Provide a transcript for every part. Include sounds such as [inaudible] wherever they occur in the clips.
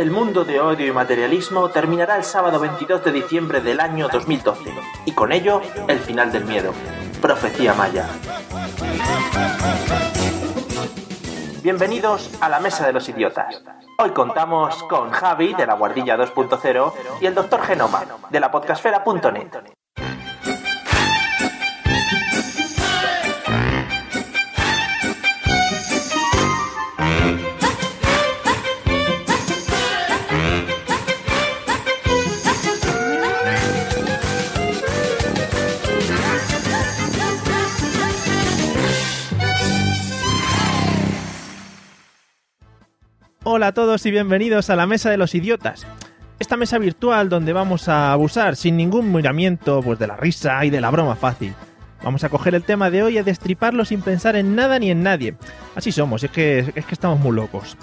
El mundo de odio y materialismo terminará el sábado 22 de diciembre del año 2012 y con ello el final del miedo. Profecía Maya. Bienvenidos a la Mesa de los Idiotas. Hoy contamos con Javi de la Guardilla 2.0 y el Dr. Genoma de la podcastfera.net. Hola a todos y bienvenidos a la Mesa de los Idiotas. Esta mesa virtual donde vamos a abusar sin ningún miramiento pues de la risa y de la broma fácil. Vamos a coger el tema de hoy y a destriparlo sin pensar en nada ni en nadie. Así somos, es que, es que estamos muy locos.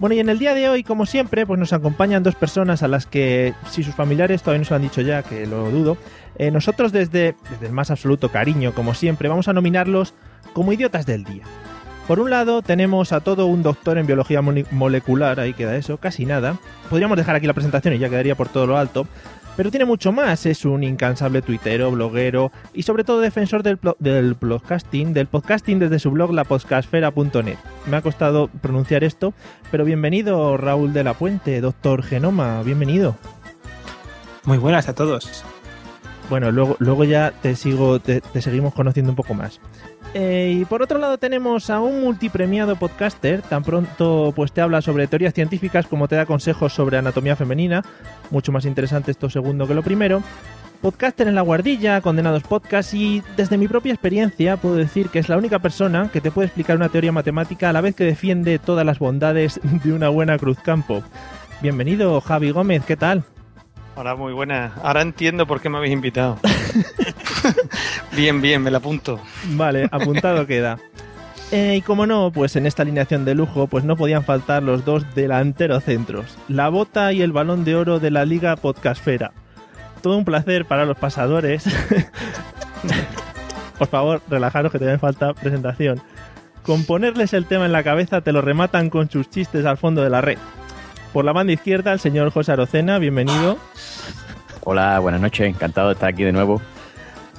Bueno, y en el día de hoy, como siempre, pues nos acompañan dos personas a las que, si sus familiares todavía no se lo han dicho ya, que lo dudo, eh, nosotros desde, desde el más absoluto cariño, como siempre, vamos a nominarlos como idiotas del día. Por un lado, tenemos a todo un doctor en biología mole- molecular, ahí queda eso, casi nada. Podríamos dejar aquí la presentación y ya quedaría por todo lo alto. Pero tiene mucho más, es un incansable tuitero, bloguero y sobre todo defensor del, del podcasting, del podcasting desde su blog lapodcastfera.net. Me ha costado pronunciar esto, pero bienvenido Raúl de la Puente, doctor Genoma, bienvenido. Muy buenas a todos. Bueno, luego, luego ya te sigo, te, seguimos conociendo un poco más. Eh, y por otro lado tenemos a un multipremiado podcaster, tan pronto pues te habla sobre teorías científicas como te da consejos sobre anatomía femenina, mucho más interesante esto segundo que lo primero. Podcaster en la guardilla, condenados podcast y desde mi propia experiencia puedo decir que es la única persona que te puede explicar una teoría matemática a la vez que defiende todas las bondades de una buena cruzcampo. Bienvenido Javi Gómez, ¿qué tal? Hola, muy buenas. Ahora entiendo por qué me habéis invitado. [laughs] bien, bien, me la apunto. Vale, apuntado [laughs] queda. Eh, y como no, pues en esta alineación de lujo, pues no podían faltar los dos delanteros centros, la bota y el balón de oro de la Liga Podcastfera. Todo un placer para los pasadores. [laughs] Por favor, relajaros que te falta presentación. Con ponerles el tema en la cabeza te lo rematan con sus chistes al fondo de la red. Por la banda izquierda, el señor José Arocena, bienvenido. Hola, buenas noches, encantado de estar aquí de nuevo.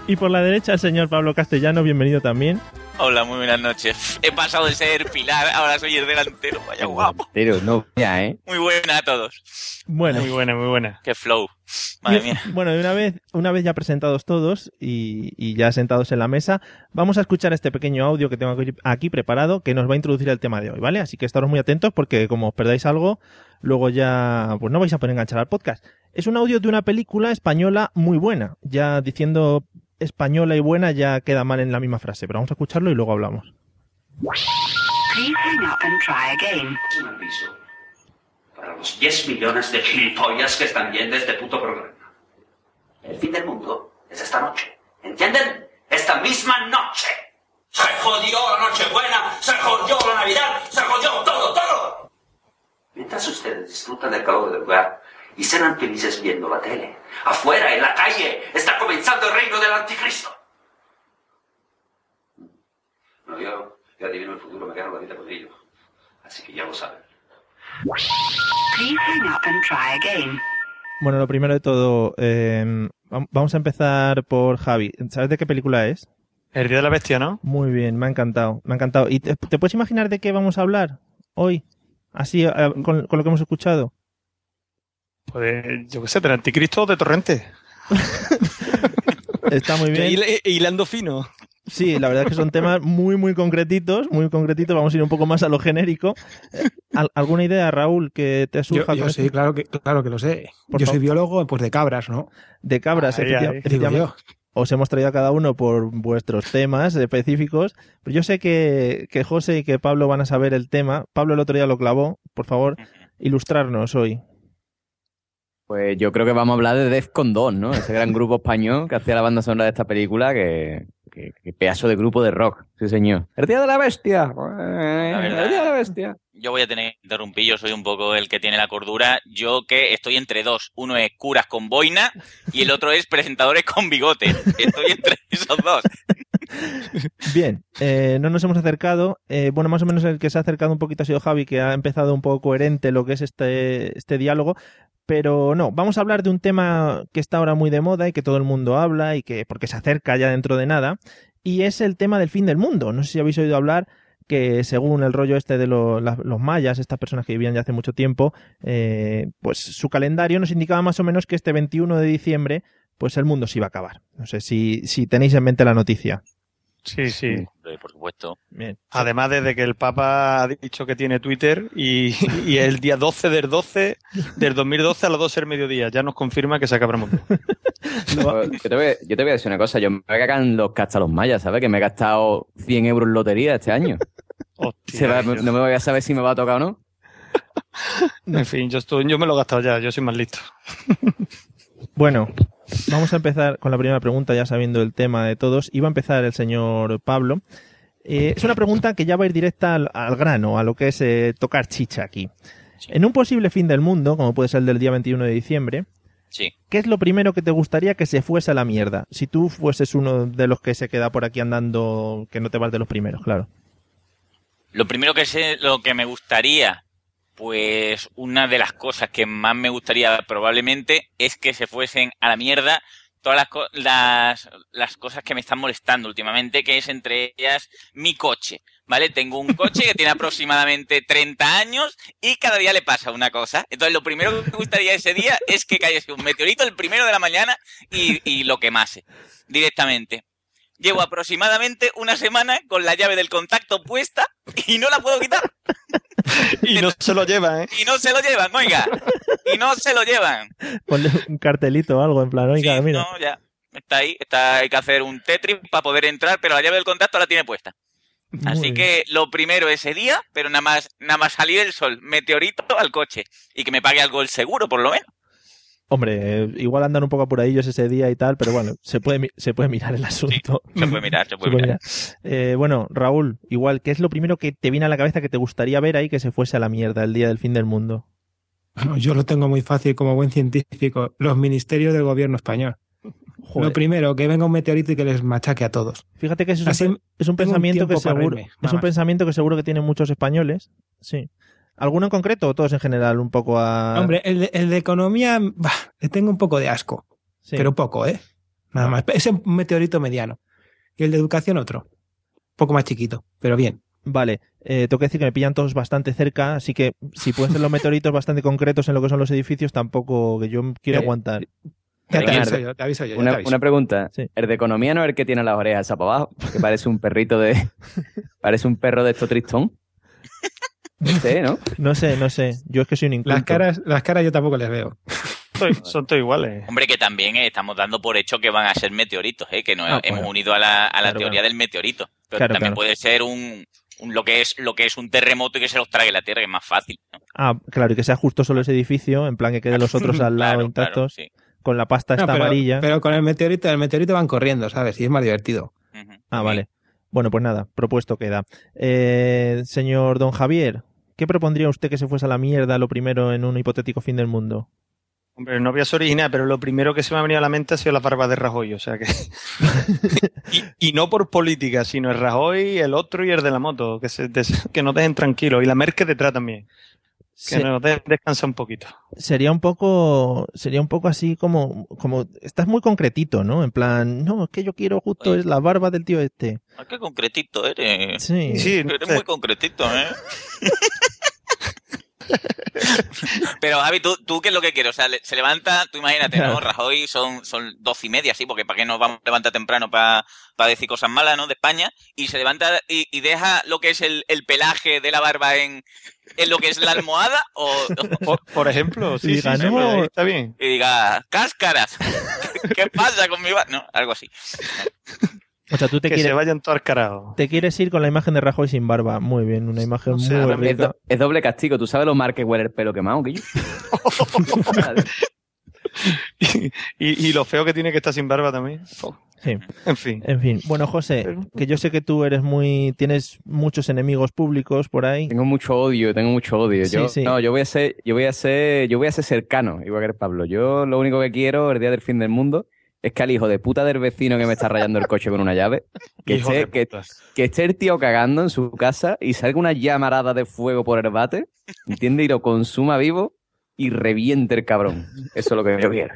Y por la derecha, el señor Pablo Castellano, bienvenido también. Hola, muy buenas noches. He pasado de ser pilar, ahora soy el delantero. Vaya guapo. Pero no, ya, ¿eh? Muy buena a todos. Bueno, Muy buena, muy buena. Qué flow. Madre Y- mía. Bueno, de una vez, una vez ya presentados todos y, y ya sentados en la mesa, vamos a escuchar este pequeño audio que tengo aquí, aquí preparado que nos va a introducir el tema de hoy, ¿vale? Así que estaros muy atentos porque como os perdáis algo, luego ya pues no vais a poder enganchar al podcast. Es un audio de una película española muy buena. Ya diciendo española y buena ya queda mal en la misma frase, pero vamos a escucharlo y luego hablamos. Hang up and try again. un aviso para los 10 millones de gilipollas que están viendo este puto programa. El fin del mundo es esta noche. ¿Entienden? Esta misma noche. Se jodió la noche buena, se jodió la Navidad, se jodió todo, todo. Mientras ustedes disfrutan del calor del lugar y serán felices viendo la tele, afuera, en la calle, está comenzando el reino del anticristo. No, yo, yo adivino el futuro, me gano la vida con ello. Así que ya lo saben. Please hang up and try again. Bueno, lo primero de todo, eh, vam- vamos a empezar por Javi. ¿Sabes de qué película es? El día de la bestia, ¿no? Muy bien, me ha encantado, me ha encantado. ¿Y te, te puedes imaginar de qué vamos a hablar hoy? Así, eh, con, con lo que hemos escuchado. Pues yo qué sé, del anticristo o de torrente. [laughs] Está muy bien. Hil- Hilando fino. Sí, la verdad es que son temas muy, muy concretitos, muy concretitos. Vamos a ir un poco más a lo genérico. Eh, ¿al- ¿Alguna idea, Raúl, que te Yo, surja yo con sí, claro que, claro que lo sé. Por yo favor. soy biólogo pues de cabras, ¿no? De cabras, Ahí, efecti- ahí. Digo efectivamente. yo. Os hemos traído a cada uno por vuestros temas específicos. Pero yo sé que, que José y que Pablo van a saber el tema. Pablo el otro día lo clavó, por favor. ilustrarnos hoy? Pues yo creo que vamos a hablar de Defcon 2, ¿no? Ese gran grupo [laughs] español que hacía la banda sonora de esta película, que, que, que pedazo de grupo de rock, sí señor. El Día de la Bestia. El Día de la Bestia. Yo voy a tener que interrumpir, yo soy un poco el que tiene la cordura. Yo que estoy entre dos. Uno es curas con boina y el otro es presentadores con bigote. Estoy entre [laughs] esos dos. Bien, eh, no nos hemos acercado. Eh, bueno, más o menos el que se ha acercado un poquito ha sido Javi, que ha empezado un poco coherente lo que es este, este diálogo. Pero no, vamos a hablar de un tema que está ahora muy de moda y que todo el mundo habla y que porque se acerca ya dentro de nada. Y es el tema del fin del mundo. No sé si habéis oído hablar que según el rollo este de los mayas, estas personas que vivían ya hace mucho tiempo, eh, pues su calendario nos indicaba más o menos que este 21 de diciembre, pues el mundo se iba a acabar. No sé si, si tenéis en mente la noticia. Sí, sí. Por supuesto. Bien. Además, desde que el Papa ha dicho que tiene Twitter y, y el día 12 del 12 del 2012 a las 12 del mediodía ya nos confirma que se acaba el mundo. [laughs] Yo te, voy, yo te voy a decir una cosa, yo me voy a cagar en los casta los mayas, ¿sabes? Que me he gastado 100 euros en lotería este año. Hostia, Se va- no me voy a saber si me va a tocar o no. En fin, yo, estoy, yo me lo he gastado ya, yo soy más listo. [laughs] Bueno, vamos a empezar con la primera pregunta, ya sabiendo el tema de todos. Iba a empezar el señor Pablo. Eh, es una pregunta que ya va a ir directa al, al grano, a lo que es eh, tocar chicha aquí. En un posible fin del mundo, como puede ser el del día 21 de diciembre, Sí. ¿qué es lo primero que te gustaría que se fuese a la mierda? Si tú fueses uno de los que se queda por aquí andando, que no te vas de los primeros, claro. Lo primero que sé, lo que me gustaría, pues una de las cosas que más me gustaría probablemente es que se fuesen a la mierda todas las, co- las, las cosas que me están molestando últimamente, que es entre ellas mi coche, ¿vale? Tengo un coche que tiene aproximadamente 30 años y cada día le pasa una cosa. Entonces lo primero que me gustaría ese día es que cayese un meteorito el primero de la mañana y, y lo quemase directamente. Llevo aproximadamente una semana con la llave del contacto puesta y no la puedo quitar. [laughs] Y no se lo lleva, ¿eh? Y no se lo llevan, oiga. Y no se lo llevan. Ponle un cartelito o algo en plan, oiga, Sí, mira. no, ya. Está ahí. Está, hay que hacer un Tetris para poder entrar, pero la llave del contacto la tiene puesta. Muy Así bien. que lo primero ese día, pero nada más, nada más salir el sol, meteorito al coche. Y que me pague algo el seguro, por lo menos. Hombre, igual andan un poco apuradillos ese día y tal, pero bueno, [laughs] se puede, se puede mirar el asunto. Se puede mirar, se puede Se puede mirar. mirar. Eh, bueno, Raúl, igual, ¿qué es lo primero que te viene a la cabeza que te gustaría ver ahí que se fuese a la mierda el día del fin del mundo? Bueno, yo lo tengo muy fácil como buen científico. Los ministerios del gobierno español. Joder, Lo primero, que venga un meteorito y que les machaque a todos. fíjate que eso es Así un, es un pensamiento que seguro reírme, es un pensamiento que seguro que tienen muchos españoles. Sí. ¿Alguno en concreto o todos en general un poco a Hombre, el de, el de economía, bah, le tengo un poco de asco. Sí. Pero poco, ¿eh? Nada más. Ese es un meteorito mediano. Y el de educación otro. Un poco más chiquito, pero bien. Vale, eh, tengo que decir que me pillan todos bastante cerca, así que si pueden ser los meteoritos [laughs] bastante concretos en lo que son los edificios, tampoco que yo quiero Eh, aguantar. Ya te aviso yo, te aviso yo. ya te Una, aviso. una pregunta. Sí. ¿El de economía no es el que tiene las orejas para abajo? Que parece un perrito de... [laughs] parece un perro de esto tristón. Este, ¿no? [laughs] No sé, no sé. Yo es que soy un inculto. Las caras, las caras yo tampoco les veo. Soy- son todos iguales. Hombre, que también eh, estamos dando por hecho que van a ser meteoritos, ¿eh? que nos Ah, hemos bueno. unido a la, a la Claro, teoría claro. del meteorito. Pero Claro, también claro. puede ser un, un- lo que es lo que es un terremoto y que se los trague la Tierra, que es más fácil. ¿no? Ah, claro, y que sea justo solo ese edificio, en plan que queden los otros [laughs] al lado Claro, intactos, claro, sí. con la pasta No, esta pero, amarilla. pero con el meteorito, el meteorito van corriendo, ¿sabes? Y es más divertido. Ah, vale. Bueno, pues nada, propuesto queda. Eh, señor Don Javier, ¿qué propondría usted que se fuese a la mierda lo primero en un hipotético fin del mundo? Hombre, no voy a ser original, pero lo primero que se me ha venido a la mente ha sido la barba de Rajoy, o sea que... [laughs] [laughs] y, y no por política, sino el Rajoy, el otro y el de la moto, que, se, que nos dejen tranquilos. Y la Merkel detrás también, que Se- nos dejen descansar un poquito. sería un poco sería un poco así como como estás muy concretito, ¿no? En plan, no, es que yo quiero justo Oye. es la barba del tío este. Ah, qué concretito eres. Sí. Sí, Eres sé. muy concretito, ¿eh? [laughs] [laughs] Pero Javi, ¿tú, ¿tú qué es lo que quieres? O sea, se levanta, tú imagínate, ¿no? Rajoy son, son doce y media, sí, porque ¿para qué nos vamos a levantar temprano para decir cosas malas, ¿no? De España. Y se levanta y, y deja lo que es el, el pelaje de la barba en, en lo que es la almohada o, Por, por ejemplo, sí, Y sí, sí, ganó- ahí está bien. y diga, cáscaras, ¿qué pasa con mi barba? No, algo así. [laughs] O sea, tú te que se quieres, vayan todo al carajo. te quieres ir con la imagen de Rajoy sin barba. Muy bien, una imagen muy Es, rica. do- es doble castigo. ¿Tú sabes lo mal que huele el pelo quemado, que [laughs] yo? y, y lo feo que tiene que estar sin barba también. Sí. En fin. En fin, bueno, José, que yo sé que tú eres muy. tienes muchos enemigos públicos por ahí. Tengo mucho odio, tengo mucho odio. Sí, Yo, sí. No, yo voy a ser, yo voy a ser, yo voy a ser cercano, igual que Pablo. Yo lo único que quiero el día del fin del mundo es que al hijo de puta del vecino que me está rayando el coche con una llave, que esté, que, puta. que esté el tío cagando en su casa y salga una llamarada de fuego por el bate, ¿entiendes? Y lo consuma vivo y reviente el cabrón. Eso es lo que yo quiero.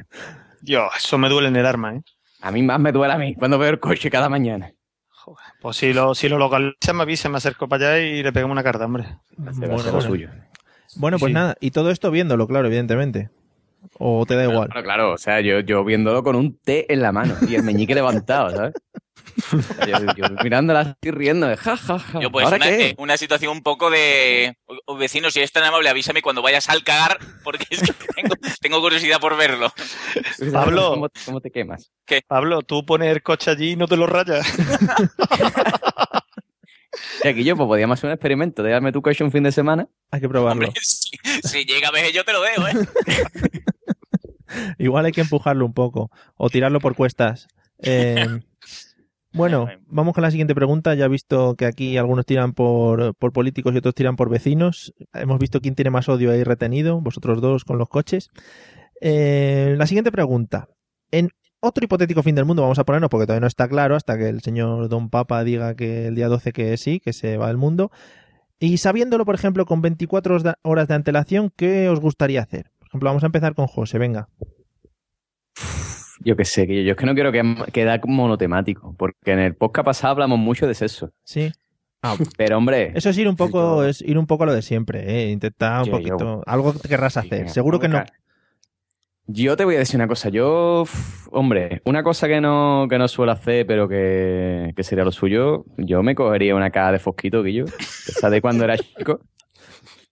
Dios, eso me duele en el arma, ¿eh? A mí más me duele a mí cuando veo el coche cada mañana. Pues si lo, si lo localiza, me avisa, me acerco para allá y le pegamos una carta, hombre. Bueno, suyo. Bueno, pues Sí. nada, y todo esto viéndolo, claro, evidentemente. O te da igual. Claro, claro, o sea, yo, yo viéndolo con un té en la mano y el meñique levantado, ¿sabes? [laughs] Yo, yo mirándola así riendo de ja, ja, ja. Yo, pues, ¿Ahora una, qué? eh, una situación un poco de. o- o, Vecino, si eres tan amable, avísame cuando vayas al cagar, porque es que [laughs] tengo, tengo curiosidad por verlo. [laughs] Pablo. ¿Cómo, cómo te quemas? Pablo, tú pones el coche allí y no te lo rayas. Y aquí yo, pues podíamos hacer un experimento. Déjame tu coche un fin de semana. Hay que probarlo. Hombre, [laughs] si, si llega a ver, yo te lo dejo, ¿eh? [laughs] Igual hay que empujarlo un poco. O tirarlo por cuestas. Eh, [laughs] bueno, vamos con la siguiente pregunta. Ya he visto que aquí algunos tiran por, por políticos y otros tiran por vecinos. Hemos visto quién tiene más odio ahí retenido, vosotros dos con los coches. Eh, la siguiente pregunta. En otro hipotético fin del mundo, vamos a ponernos porque todavía no está claro hasta que el señor Don Papa diga que el día 12 que sí, que se va del mundo. Y sabiéndolo, por ejemplo, con 24 horas de- antelación, ¿qué os gustaría hacer? Por ejemplo, vamos a empezar con José, venga. Yo qué sé, que yo, yo es que no quiero que quedar monotemático, porque en el podcast pasado hablamos mucho de sexo. Sí. [laughs] Pero hombre, Eso es ir un poco, Yo- es ir un poco a lo de siempre, ¿eh? Intentar un Yo- poquito. yo- Algo que querrás hacer. Seguro que no. Yo te voy a decir una cosa. Yo, hombre, una cosa que no, que no suelo hacer, pero que, que sería lo suyo, yo me cogería una caja de fosquito, Guillo, esa de cuando era chico,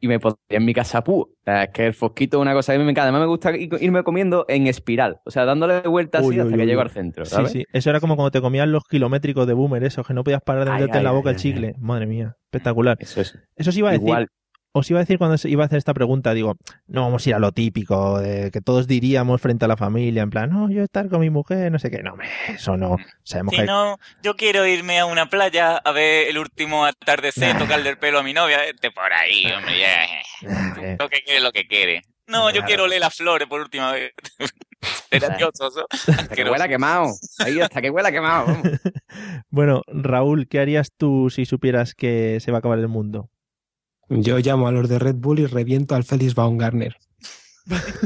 y me pondría en mi casa sea, es que el fosquito es una cosa que a mí me encanta. Además me gusta ir- irme comiendo en espiral, o sea, dándole vueltas así Uy, uy, hasta que uy, llego al centro, Sí, ¿sabes? sí. Eso era como cuando te comían los kilométricos de boomer, esos que no podías parar de meterte en la boca ay, el ay, chicle. Madre mía, espectacular. Eso es. Eso sí iba a decir. Igual, Os iba a decir cuando iba a hacer esta pregunta, digo, no vamos a ir a lo típico, de que todos diríamos frente a la familia, en plan, no, yo estar con mi mujer, no sé qué. No, hombre, eso no. Sabemos Si que no, yo quiero irme a una playa a ver el último atardecer, tocarle el pelo a mi novia. Vete por ahí, hombre, ya. Eh, Lo que quiere, lo que quiere. No, yo quiero oler las flores por última vez. [laughs] Era dioso. hasta que huela quemado. Ahí, hasta que huela quemado. vamos. [laughs] Bueno, Raúl, ¿qué harías tú si supieras que se va a acabar el mundo? Yo llamo a los de Red Bull y reviento al Félix Baumgartner.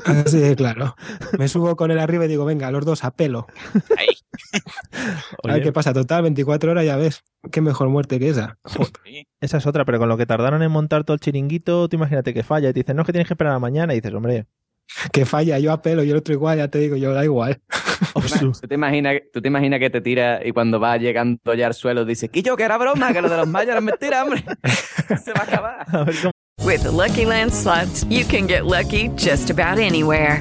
Así de claro. Me subo con él arriba y digo, venga, los dos a pelo. Ahí. A ver qué pasa. Total, 24 horas ya ves. Qué mejor muerte que esa. Esa es otra, pero con lo que tardaron en montar todo el chiringuito, tú imagínate que falla y te dicen, no, es que tienes que esperar a mañana y dices, hombre, Que falla, yo a pelo y el otro igual, ya te digo, yo da igual. obsu. ¿Tú te, imaginas, ¿Tú te imaginas que te tira y cuando va llegando ya al suelo dices, que yo que era broma, que lo de los mayas era mentira, hombre? [laughs] Se va a acabar. A ver cómo- With the Lucky Land slots, you can get lucky just about anywhere.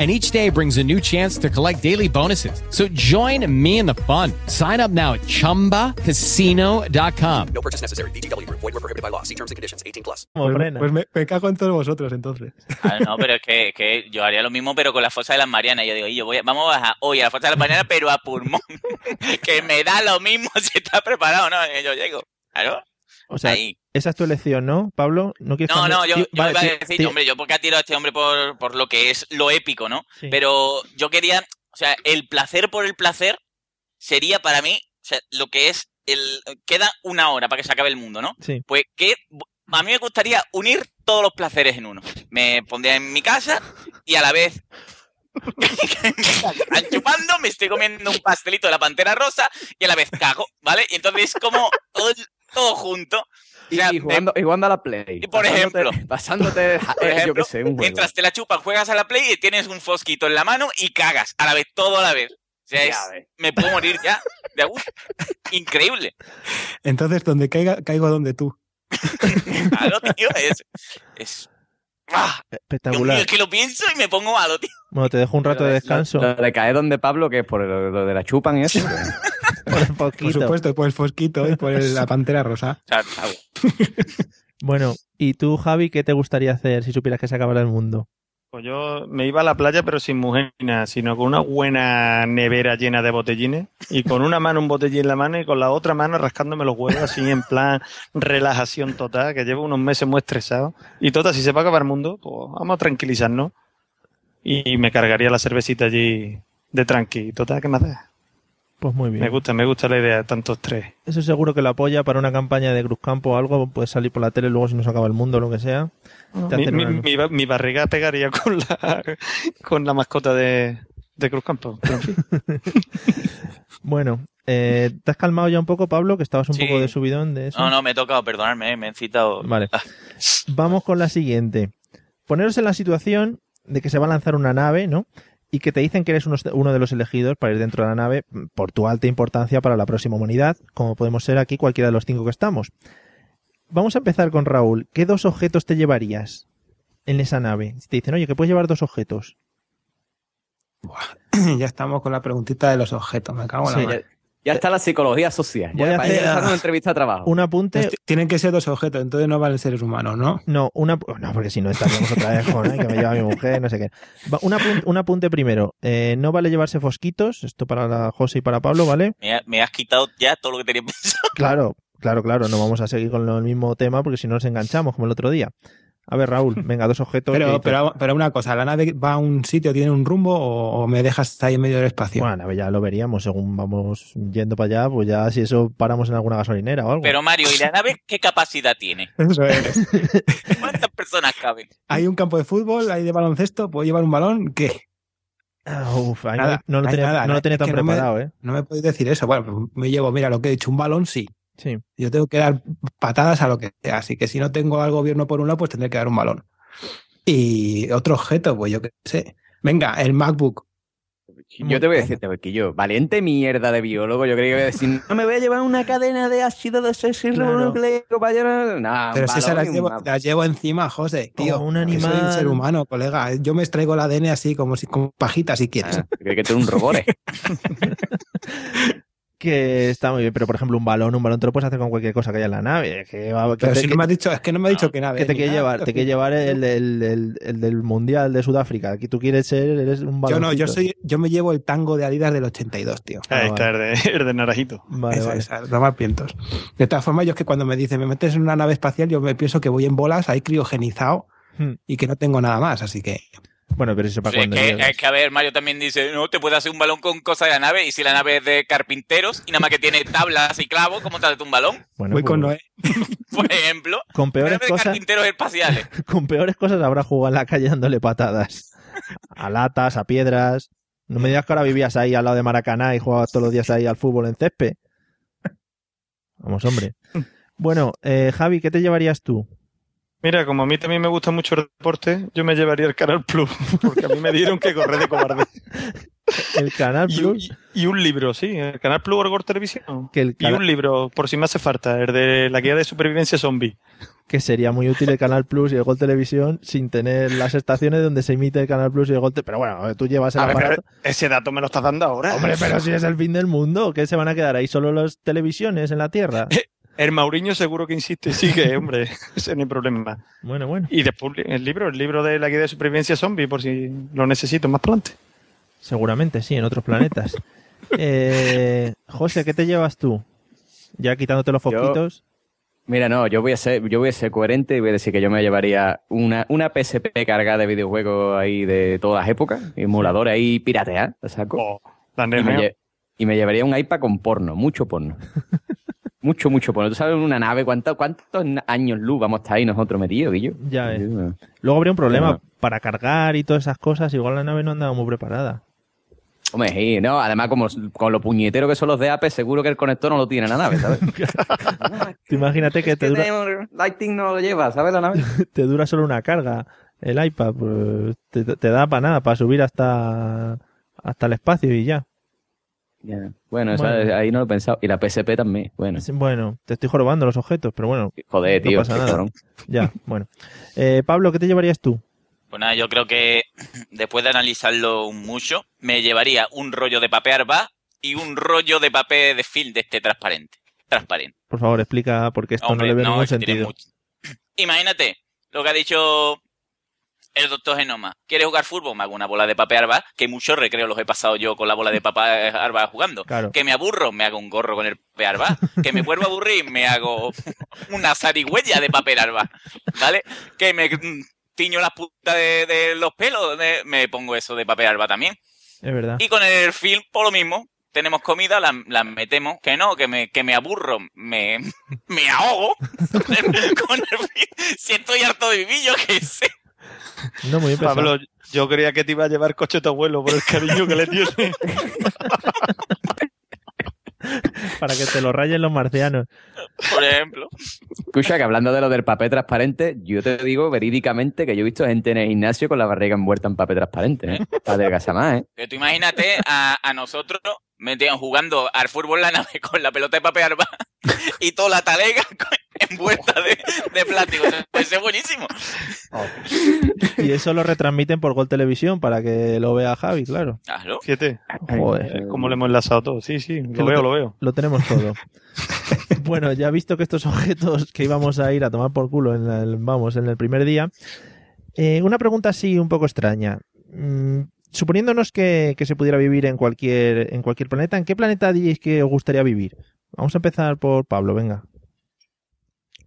And each day brings a new chance to collect daily bonuses. So join me in the fun. Sign up now at chumbacasino.com. No purchase necessary. VGW Group. Void were prohibited by law. See terms and conditions. 18 plus. Pues, pues me, me cago en todos vosotros entonces. Ah, no, pero es que, que yo haría lo mismo, pero con la fosa de las Marianas. Yo digo, y yo voy a- vamos a bajar hoy a la fosa de las Marianas, pero a pulmón. [laughs] que me da lo mismo [laughs] si está preparado, ¿no? Y Yo llego. Claro. O sea, Ahí. Esa es tu elección, ¿no, Pablo? No, quieres No, no, yo, yo vale, iba a decir, tío, hombre, yo porque ha tirado a este hombre por, por lo que es lo épico, ¿no? Sí. Pero yo quería, o sea, el placer por el placer, sería para mí o sea, lo que es el... Queda una hora para que se acabe el mundo, ¿no? Sí. Pues que a mí me gustaría unir todos los placeres en uno. Me pondría en mi casa y a la vez [laughs] están chupando, me estoy comiendo un pastelito de la pantera rosa y a la vez cago, ¿vale? Y entonces como todo, todo junto. Y, y jugando, y jugando a la Play. Y por Pasándote- ejemplo, Pasándote, [laughs] eh, por yo sé, un juego. mientras te la chupan, juegas a la Play y tienes un fosquito en la mano y cagas a la vez, todo a la vez. O sea, es- me puedo morir ya. De uf, increíble. Entonces, donde caiga, caigo donde tú. [laughs] Claro, tío, es. es ¡Ah! Dios mío, Espectacular. es que lo pienso y me pongo malo, tío. Bueno, te dejo un rato de descanso. Lo de caer donde Pablo, que es por lo, lo de la chupan y eso. [laughs] Por el Por fosquito. supuesto, por el fosquito y por el- la pantera rosa. [laughs] [laughs] Bueno, ¿y tú, Javi, qué te gustaría hacer si supieras que se acabara el mundo? Pues yo me iba a la playa, pero sin mujer nada, sino con una buena nevera llena de botellines y con una mano un botellín en la mano y con la otra mano rascándome los huevos así en plan relajación total, que llevo unos meses muy estresado. Y total, si se va a acabar el mundo, pues vamos a tranquilizarnos. Y me cargaría la cervecita allí de tranqui. Total, ¿qué más da? Pues muy bien. Me gusta, me gusta la idea de tantos tres. Eso seguro que lo apoya para una campaña de Cruzcampo o algo. Puedes salir por la tele luego si nos acaba el mundo o lo que sea. Te Mi, barriga pegaría con la, con la mascota de, de Cruz Campo. Pero en fin. [laughs] Bueno, eh, ¿te has calmado ya un poco, Pablo? Que estabas un Sí. poco de subidón de eso. No, no, me he tocado, perdonadme, eh, me he citado. Vale. Vamos con la siguiente. Poneros en la situación de que se va a lanzar una nave, ¿no? Y que te dicen que eres uno, de los elegidos para ir dentro de la nave por tu alta importancia para la próxima humanidad, como podemos ser aquí cualquiera de los cinco que estamos. Vamos a empezar con Raúl. ¿Qué dos objetos te llevarías en esa nave? Si te dicen, oye, que puedes llevar dos objetos. [clears throat] ya estamos con la preguntita de los objetos. Me cago en Sí. la madre. Ya está la psicología social. Voy Ya a para hacer- empezar una entrevista de trabajo. Un apunte. Tienen que ser dos objetos, entonces no valen seres humanos, ¿no? No, una, no, porque si no estaríamos otra vez con "Ay, que me lleva mi mujer, no sé qué. Va, un, apun- un apunte primero. Eh, no vale llevarse fosquitos, esto para la José y para Pablo, ¿vale? Me, ha- me has quitado ya todo lo que tenía pensado. Claro, claro, claro, no vamos a seguir con lo- el mismo tema porque si no nos enganchamos como el otro día. A ver, Raúl, venga, dos objetos. Pero, pero, pero una cosa, ¿la nave va a un sitio, tiene un rumbo o, o me dejas ahí en medio del espacio? Bueno, ya lo veríamos según vamos yendo para allá, pues ya si eso paramos en alguna gasolinera o algo. Pero Mario, ¿y la nave qué capacidad tiene? [laughs] Eso es. ¿Cuántas personas caben? Hay un campo de fútbol, hay de baloncesto, ¿puedo llevar un balón? ¿Qué? Ah, uf, no- Nada, no, lo tenía, nada, no lo tenía tan me- preparado, ¿eh? No me podéis decir eso. Bueno, me llevo, mira, lo que he dicho, un balón sí. Sí. Yo tengo que dar patadas a lo que sea. Así que si no tengo al gobierno por un lado, pues tendré que dar un balón. Y otro objeto, pues yo qué sé. Venga, el MacBook. Yo te voy a decirte, Bequillo, valiente mierda de biólogo. Yo creía que iba a decir, no me voy a llevar una cadena de ácido desoxirribonucleico para llevar. Nah, Pero si se las llevo, las llevo encima, José, tío. Como un que Soy un animal. ser humano, colega. Yo me extraigo el ADN así, como si con pajita, si quieres. Ah, creo que tú eres un robot. [laughs] Que está muy bien, pero por ejemplo, un balón, un balón te lo puedes hacer con cualquier cosa que haya en la nave. Que va- que Pero te- si no me has dicho, es que no me ha dicho que nave. que te quiere nada. llevar, te quiere llevar el, el- el- el del Mundial de Sudáfrica. Aquí tú quieres ser, eres un balón. Yo no, yo soy, yo me llevo el tango de Adidas del 82, tío. Ahí Ah, está, el de, el de naranjito. Vale, Eso vale. es, a tomar vientos. De todas formas, yo es que cuando me dicen me metes en una nave espacial, yo me pienso que voy en bolas, ahí criogenizado Hmm. y que no tengo nada más, así que Bueno, pero eso para Pues es, cuando que, es que, a ver, Mario también dice, no, te puedes hacer un balón con cosas de la nave y si la nave es de carpinteros y nada más que tiene tablas y clavos, ¿cómo te haces un balón? Bueno, voy con pues, Noé. [laughs] Por ejemplo, con peores nave de cosas, carpinteros espaciales. [laughs] con peores cosas habrá jugado en la calle dándole patadas. A latas, a piedras. No me digas que ahora vivías ahí al lado de Maracaná y jugabas todos los días ahí al fútbol en césped. Vamos, hombre. [laughs] Bueno, eh, Javi, ¿qué te llevarías tú? Mira, como a mí también me gusta mucho el deporte, yo me llevaría el Canal Plus, [laughs] porque a mí me dieron que correr de cobarde. El Canal Y, un- Plus. y un libro, sí, el Canal Plus o Gor Televisión. Que, el Y un libro, por si me hace falta, el de la guía de supervivencia zombie. que sería muy útil el Canal Plus y el Gol Televisión sin tener las estaciones donde se emite el Canal Plus y el Gol Pero bueno, tú llevas el A ver, ese dato me lo estás dando ahora. Hombre, pero si es el fin del mundo, ¿qué se van a quedar ahí solo las televisiones en la Tierra? [laughs] El Mauriño seguro que insiste, sí que, [laughs] hombre, ese no hay problema. Bueno, bueno. Y después el libro, el libro de la guía de supervivencia zombie, por si lo necesito más adelante. Seguramente sí, en otros planetas. [laughs] Eh, José, ¿qué te llevas tú? Ya quitándote los foquitos. Mira, no, yo voy a ser, yo voy a ser coherente y voy a decir que yo me llevaría una, una PSP cargada de videojuegos ahí de todas las épocas, emuladores ahí piratear, ¿te saco? Oh, y, me Y me llevaría un iPad con porno, mucho porno. [laughs] mucho, mucho porno. ¿Tú sabes en una nave cuánto- cuántos años luz vamos a estar ahí nosotros metidos, Guillo? Ya ves. Yo- Luego habría un problema para cargar y todas esas cosas. Igual la nave no andaba muy preparada. Hombre, sí, no, además como con lo puñetero que son los de Apple, seguro que el conector no lo tiene en la nave, ¿sabes? [laughs] Imagínate que te dura, Lighting no lo lleva, ¿sabes la nave? [laughs] te dura solo una carga el iPad. pues, te, te da para nada, para subir hasta, hasta el espacio y ya. Bueno, ahí no lo he pensado. Y la PSP también, bueno. Sí, Bueno, te estoy jorobando los objetos, pero bueno. Joder, no tío, pasa nada. Ya, bueno. Eh, Pablo, ¿qué te llevarías tú? Pues nada, yo creo que después de analizarlo mucho, me llevaría un rollo de papel arba y un rollo de papel de film de este transparente. Transparente. Por favor, explica porque esto Hombre, no le veo no, ningún sentido. mucho- [clears throat] Imagínate lo que ha dicho el doctor Genoma. ¿Quieres jugar fútbol? Me hago una bola de papel arba, que muchos recreos los he pasado yo con la bola de papel arba jugando. Claro. Que me aburro, me hago un gorro con el papel arba. Que me vuelvo a aburrir, me hago una zarigüeya de papel arba. ¿Vale? Que me tiño las puntas de, de los pelos, de- me pongo eso de papel arba también. Es verdad. Y con el film, por lo mismo, tenemos comida, la, la metemos, que no, que me, que me aburro, me, me ahogo con el. Si estoy harto de vivir, yo qué sé. No, muy bien pensado. Pablo, yo creía que te iba a llevar coche tu abuelo por el cariño que le tiene. [laughs] Para que te lo rayen los marcianos. Por ejemplo. Escucha, que hablando de lo del papel transparente, yo te digo verídicamente que yo he visto gente en el gimnasio con la barriga envuelta en papel transparente, ¿eh? Para adelgazar más, ¿eh? Que tú imagínate a, a nosotros metidos jugando al fútbol en la nave con la pelota de papel arba [laughs] y toda la talega envuelta de, de plástico. Puede ser buenísimo. Y eso lo retransmiten por Gol Televisión para que lo vea Javi, claro. Claro. Fíjate. Joder. Eh, ¿Cómo le hemos enlazado todo? Sí, sí, lo veo, lo veo. Lo tenemos todo. [laughs] bueno, ya visto que estos objetos que íbamos a ir a tomar por culo en el, vamos, en el primer día, eh, una pregunta así un poco extraña. Mm, suponiéndonos que, que se pudiera vivir en cualquier, en cualquier planeta, ¿en qué planeta diréis que os gustaría vivir? Vamos a empezar por Pablo, venga.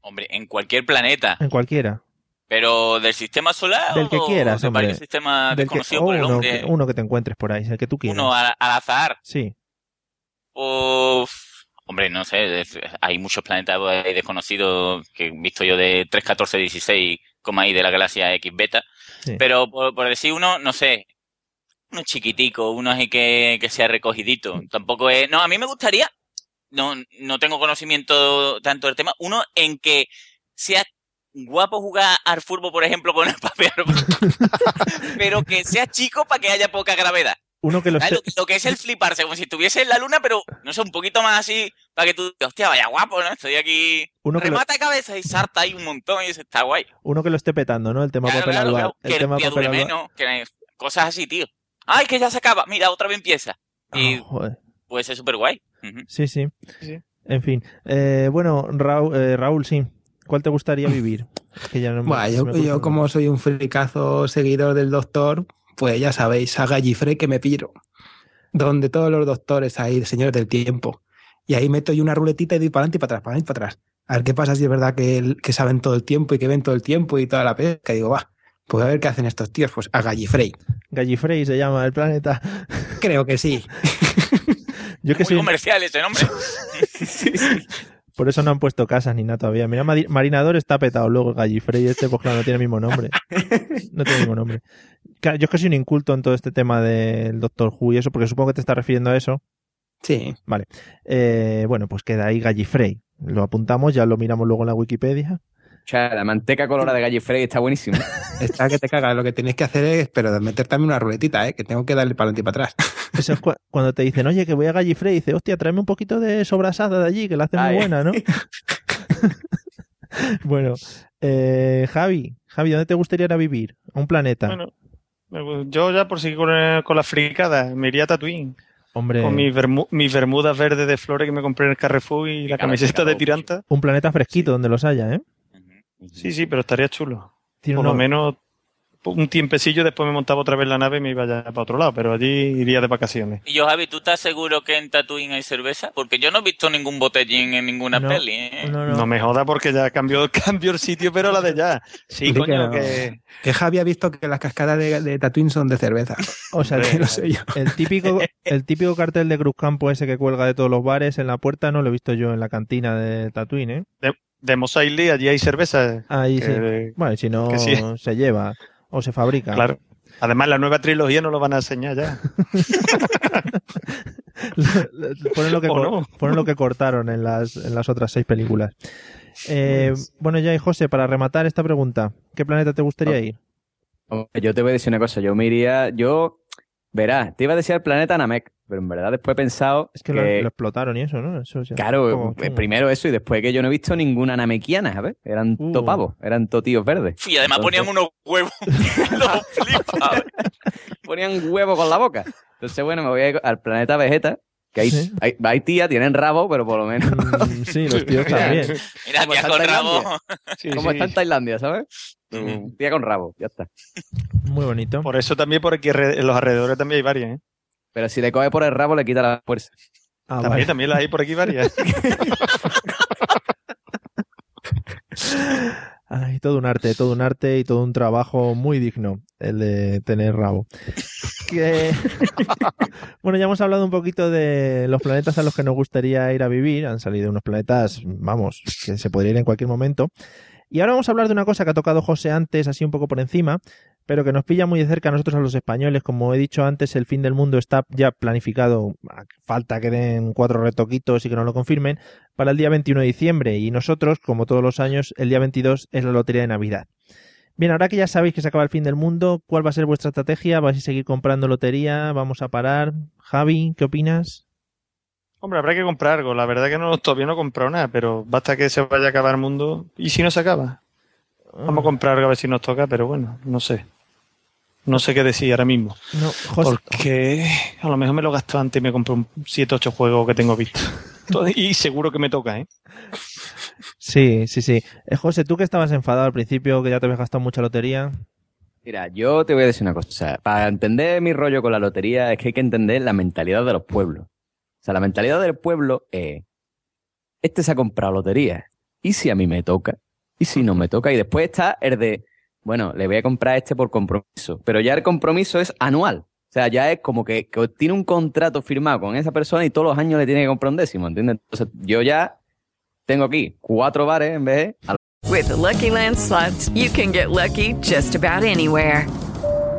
Hombre, en cualquier planeta. En cualquiera. Pero del sistema solar Del que o quieras, de hombre. varios sistemas Del desconocidos o por el uno, que, uno que te encuentres por ahí, el que tú quieras. Uno al, al azar. Sí. Uf, hombre, no sé, hay muchos planetas desconocidos que he visto yo de 3, 14, 16, como ahí de la galaxia X beta. Sí. Pero por, por decir uno, no sé, uno chiquitico, uno así que, que sea recogidito. Tampoco es. No, a mí me gustaría, no, no tengo conocimiento tanto del tema, uno en que sea guapo jugar al fútbol, por ejemplo, con el papel, [laughs] pero que sea chico para que haya poca gravedad. Uno que lo ¿Sabes esté- Lo, lo que es el fliparse, como si estuviese en la luna, pero no sé, un poquito más así, para que tú, hostia, vaya guapo, ¿no? Estoy aquí. Uno que lo- remata cabeza y sarta ahí un montón y eso está guay. uno que lo esté petando, ¿no? El tema Claro, papel claro, claro, El que tema papel menos, que cosas así, tío. Ay, que ya se acaba, mira, otra vez empieza. Y Ah, joder. Puede ser súper guay. Sí, sí. En fin. Eh, bueno, Raúl, eh, Raúl, sí. ¿Cuál te gustaría vivir? [laughs] Que ya no me- yo, como soy un fricazo seguidor del doctor, pues ya sabéis, a Gallifrey que me piro. Donde todos los doctores ahí, señores del tiempo. Y ahí meto yo una ruletita y doy para adelante y para atrás, para adelante y para atrás. A ver qué pasa si es verdad que, que saben todo el tiempo y que ven todo el tiempo y toda la pesca. Y digo, va, pues a ver qué hacen estos tíos. Pues a Gallifrey. Gallifrey se llama el planeta. Creo que sí. [laughs] Yo que Muy soy. comercial ese nombre. [laughs] Por eso no han puesto casas ni nada todavía. Mira, Mari- Marinador está petado. Luego Gallifrey este, pues claro, no tiene el mismo nombre. [laughs] No tiene el mismo nombre. Claro, yo es que soy un inculto en todo este tema del Doctor Who y eso, porque supongo que te estás refiriendo a eso. Sí. Vale. Eh, bueno, pues queda ahí Gallifrey. Lo apuntamos, ya lo miramos luego en la Wikipedia. O sea, la manteca colorada de Gallifrey está buenísima. [laughs] Está que te cagas. Lo que tenéis que hacer es, pero meter también una ruletita, ¿eh? que tengo que darle para adelante y para atrás. [laughs] Eso es cu- cuando te dicen, oye, que voy a Gallifrey, y dice, hostia, tráeme un poquito de sobrasada de allí, que la hace muy buena, ¿no? [laughs] bueno, eh, Javi, Javi, ¿dónde te gustaría ir a vivir? ¿A un planeta? Bueno, yo ya por seguir con, el- con la fricada, me iría a Tatooine. Hombre, Con mis, bermu- mis bermudas verdes de flores que me compré en el Carrefour y la camiseta de tiranta. un planeta fresquito donde los haya, ¿eh? Sí, sí, pero estaría chulo. Tiene Por lo menos un tiempecillo, después me montaba otra vez la nave y me iba ya para otro lado, pero allí iría de vacaciones. Y yo, Javi, ¿tú estás seguro que en Tatooine hay cerveza? Porque yo no he visto ningún botellín en ninguna No, peli. ¿eh? No, me joda porque ya cambió, [laughs] cambió el sitio, pero la de ya. Sí, coño, que, que... que Javi ha visto que las cascadas de, de Tatooine son de cerveza. O sea, Que lo sé yo. el típico, el típico cartel de Cruz Campo ese que cuelga de todos los bares en la puerta no lo he visto yo en la cantina de Tatooine, ¿eh? De, de Mos Eisley, allí hay cerveza. Ahí que- sí. Bueno, si no sí. se lleva o se fabrica. Claro. Además, la nueva trilogía no lo van a enseñar ya. [laughs] ponen, lo que, [laughs] ponen lo que cortaron en las, en las otras seis películas. Eh, bueno, ya y José, para rematar esta pregunta, ¿qué planeta te gustaría ir? Yo te voy a decir una cosa, yo me iría, yo, verás, te iba a decir el planeta Namek, pero en verdad después he pensado Es que lo, lo explotaron y eso, ¿no? Eso ya- Claro, eh, primero eso y después que yo no he visto ninguna namequiana, ¿sabes? Eran Uh. to pavos, eran to tíos verdes. Y además Entonces, ponían unos huevos. [laughs] Los flipa. [laughs] ponían huevo con la boca. Entonces, bueno, me voy a ir al planeta Vegeta, que hay, Sí. hay, hay tía, tienen rabo, pero por lo menos... Mm, sí, los [laughs] tíos también. Mira, tía con rabo. Tailandia. Como está en Tailandia, ¿sabes? Mm, Tía con rabo, ya está. Muy bonito. Por eso también por aquí en los alrededores también hay varias, ¿eh? Pero si le coge por el rabo, le quita la fuerza. Ah, también, vale. también las hay por aquí varias. [laughs] Ay, todo un arte, todo un arte y todo un trabajo muy digno el de tener rabo. Que- [laughs] bueno, ya hemos hablado un poquito de los planetas a los que nos gustaría ir a vivir. Han salido unos planetas, vamos, que se podría ir en cualquier momento. Y ahora vamos a hablar de una cosa que ha tocado José antes, así un poco por encima, pero que nos pilla muy de cerca a nosotros, a los españoles. Como he dicho antes, el fin del mundo está ya planificado, falta que den cuatro retoquitos y que nos lo confirmen, para el día 21 de diciembre. Y nosotros, como todos los años, el día 22 es la lotería de Navidad. Bien, ahora que ya sabéis que se acaba el fin del mundo, ¿cuál va a ser vuestra estrategia? ¿Vais a seguir comprando lotería? ¿Vamos a parar? Javi, ¿qué opinas? Hombre, habrá que comprar algo. La verdad que no, todavía no he comprado nada, pero basta que se vaya a acabar el mundo. ¿Y si no se acaba? Vamos a comprar algo a ver si nos toca, pero bueno, no sé. No sé qué decir ahora mismo. No, José, Porque a lo mejor me lo gasto antes y me compro un 7 8 juegos que tengo visto. [laughs] Y seguro que me toca, ¿eh? Sí, sí, sí. Eh, José, tú que estabas enfadado al principio, que ya te habías gastado mucha lotería. Mira, yo te voy a decir una cosa. O sea, para entender mi rollo con la lotería es que hay que entender la mentalidad de los pueblos. O sea, la mentalidad del pueblo es, este se ha comprado lotería. ¿Y si a mí me toca? ¿Y si no me toca? Y después está el de, bueno, le voy a comprar este por compromiso. Pero ya el compromiso es anual. O sea, ya es como que, tiene un contrato firmado con esa persona y todos los años le tiene que comprar un décimo, ¿entiendes? Entonces, yo ya tengo aquí cuatro bares en vez de... With the Lucky Land slots, you can get lucky just about anywhere.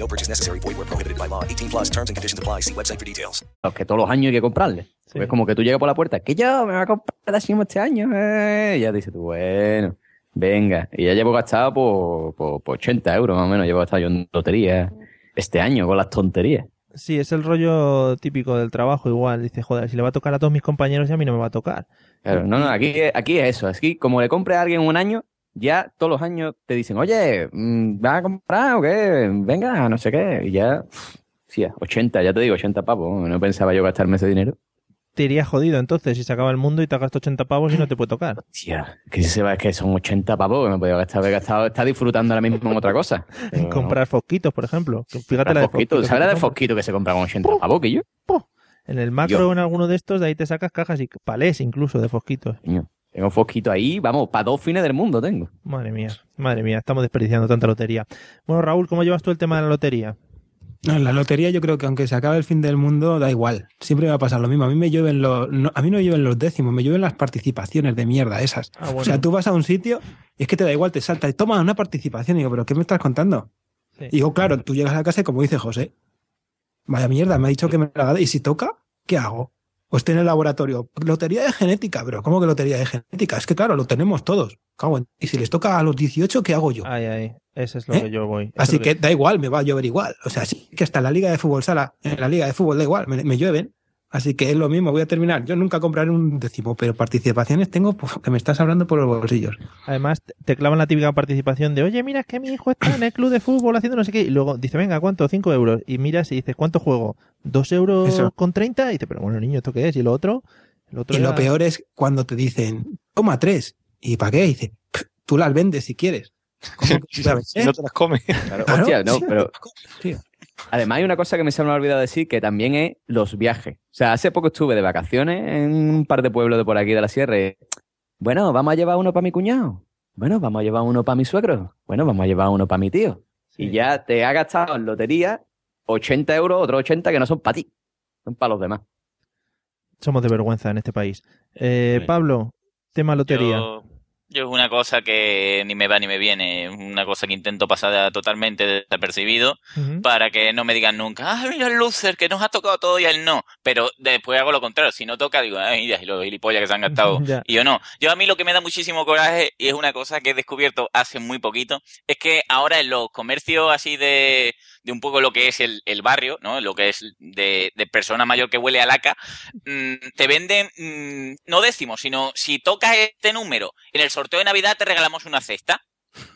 No purchase necessary. Void where prohibited by law. 18 plus terms and conditions apply. See website for details. los que todos los años hay que comprarle. Porque Es como que tú llegas por la puerta, que yo me voy a comprar décimo este año. eh. Y ya dices tú, bueno, venga. Y ya llevo gastado por, por, por 80 euros más o menos. Llevo gastado yo en lotería este año con las tonterías. Sí, es el rollo típico del trabajo igual. Dice, joder, si le va a tocar a todos mis compañeros y a mí no me va a tocar. Claro, no, no, aquí, es- aquí es eso. Aquí, como le compres a alguien un año, ya todos los años te dicen, oye, mm, ¿vas a comprar o qué? Venga, no sé qué. Y ya, sí, 80, ya te digo, 80 pavos. No pensaba yo gastarme ese dinero. Te irías jodido entonces si se acaba el mundo y te gastas 80 pavos y no te puede tocar. [laughs] Tía, que si se va, es que son 80 pavos que me podía gastar, haber gastado, está disfrutando ahora mismo en otra cosa. [laughs] En comprar fosquitos, por ejemplo. Fíjate la de fosquitos. fosquitos. ¿Sabes la de te compras. fosquito que se compra con 80 pavos, que yo? En el macro o en alguno de estos, de ahí te sacas cajas y palés incluso de fosquitos. Tengo fosquito ahí, vamos, para dos fines del mundo tengo. Madre mía, madre mía, estamos desperdiciando tanta lotería. Bueno, Raúl, ¿cómo llevas tú el tema de la lotería? No, en la lotería yo creo que aunque se acabe el fin del mundo, da igual. Siempre va a pasar lo mismo. A mí me llueven los. no- a mí no me llueven los décimos, me llueven las participaciones de mierda esas. Ah, bueno. O sea, tú vas a un sitio y es que te da igual, te salta y toma una participación. Y digo, ¿pero qué me estás contando? Sí. Y digo, claro, tú llegas a casa y como dice José, vaya mierda, me ha dicho que me la haga. Y si toca, ¿qué hago? O estoy en el laboratorio. Lotería de genética, pero ¿cómo que lotería de genética? Es que claro, lo tenemos todos. Y si les toca a los 18, ¿qué hago yo? Ay, ay, ese es lo ¿Eh? que yo voy. Así que da igual, me va a llover igual. O sea, sí que hasta en la liga de fútbol sala, en la liga de fútbol da igual, me, me llueven. Así que es lo mismo, voy a terminar. Yo nunca compraré un décimo, pero participaciones tengo pues, que me estás hablando por los bolsillos. Además, te- clavan la típica participación de, oye, mira, es que mi hijo está en el club de fútbol haciendo no sé qué. Y luego dice, venga, ¿cuánto? Cinco euros. Y miras y dices, ¿cuánto juego? ¿Dos euros Eso. con treinta? Y dice, pero bueno, niño, ¿esto qué es? Y lo otro, el otro Y lo peor es cuando te dicen, toma tres. ¿Y para qué? Y dice, "Pff, tú las vendes si quieres. [laughs] ¿Cómo que sabes? Si no te las comes. Claro, Claro, hostia, no, sí. pero Tío. Además hay una cosa que me se me ha olvidado decir que también es los viajes. O sea, hace poco estuve de vacaciones en un par de pueblos de por aquí de la sierra. y, Bueno, vamos a llevar uno para mi cuñado. Bueno, vamos a llevar uno para mi suegro. Bueno, vamos a llevar uno para mi tío. Y ya te ha gastado en lotería 80 euros, otros 80 que no son para ti, son para los demás. Somos de vergüenza en este país. Eh, Pablo, tema lotería. Yo, yo es una cosa que ni me va ni me viene, es una cosa que intento pasar totalmente desapercibido para que no me digan nunca, ah, mira el loser que nos ha tocado todo y él no. Pero después hago lo contrario, si no toca digo, ay, mira, y los gilipollas que se han gastado. [laughs] Ya. y yo no. Yo a mí lo que me da muchísimo coraje y es una cosa que he descubierto hace muy poquito, es que ahora en los comercios así de, de un poco lo que es el, el barrio, ¿no? Lo que es de, de persona mayor que huele a laca, mm, te venden mm, no décimos, sino si tocas este número en el sorteo de Navidad te regalamos una cesta.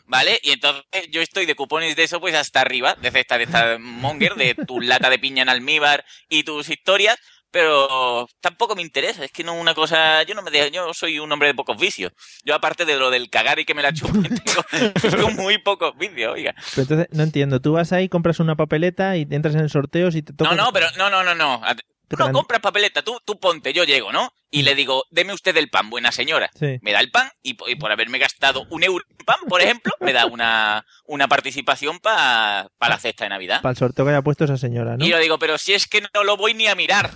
¿Vale? Y entonces yo estoy de cupones de eso pues hasta arriba, de cesta de esta monger, de tu lata de piña en almíbar y tus historias, pero tampoco me interesa, es que no una cosa, yo no me dejo, yo soy un hombre de pocos vicios. Yo aparte de lo del cagar y que me la chupen, [laughs] tengo, tengo muy pocos vicios, oiga. Pero entonces, no entiendo. Tú vas ahí, compras una papeleta y entras en sorteos y te toca... No, no, pero no, no, no, no. Tú no compras papeleta, tú, tú ponte, yo llego, ¿no? Y le digo, deme usted el pan, buena señora. Sí. Me da el pan y, y por haberme gastado un euro en pan, por ejemplo, me da una, una participación para la cesta de Navidad. Para el sorteo que haya puesto esa señora, ¿no? Y yo digo, pero si es que no lo voy ni a mirar.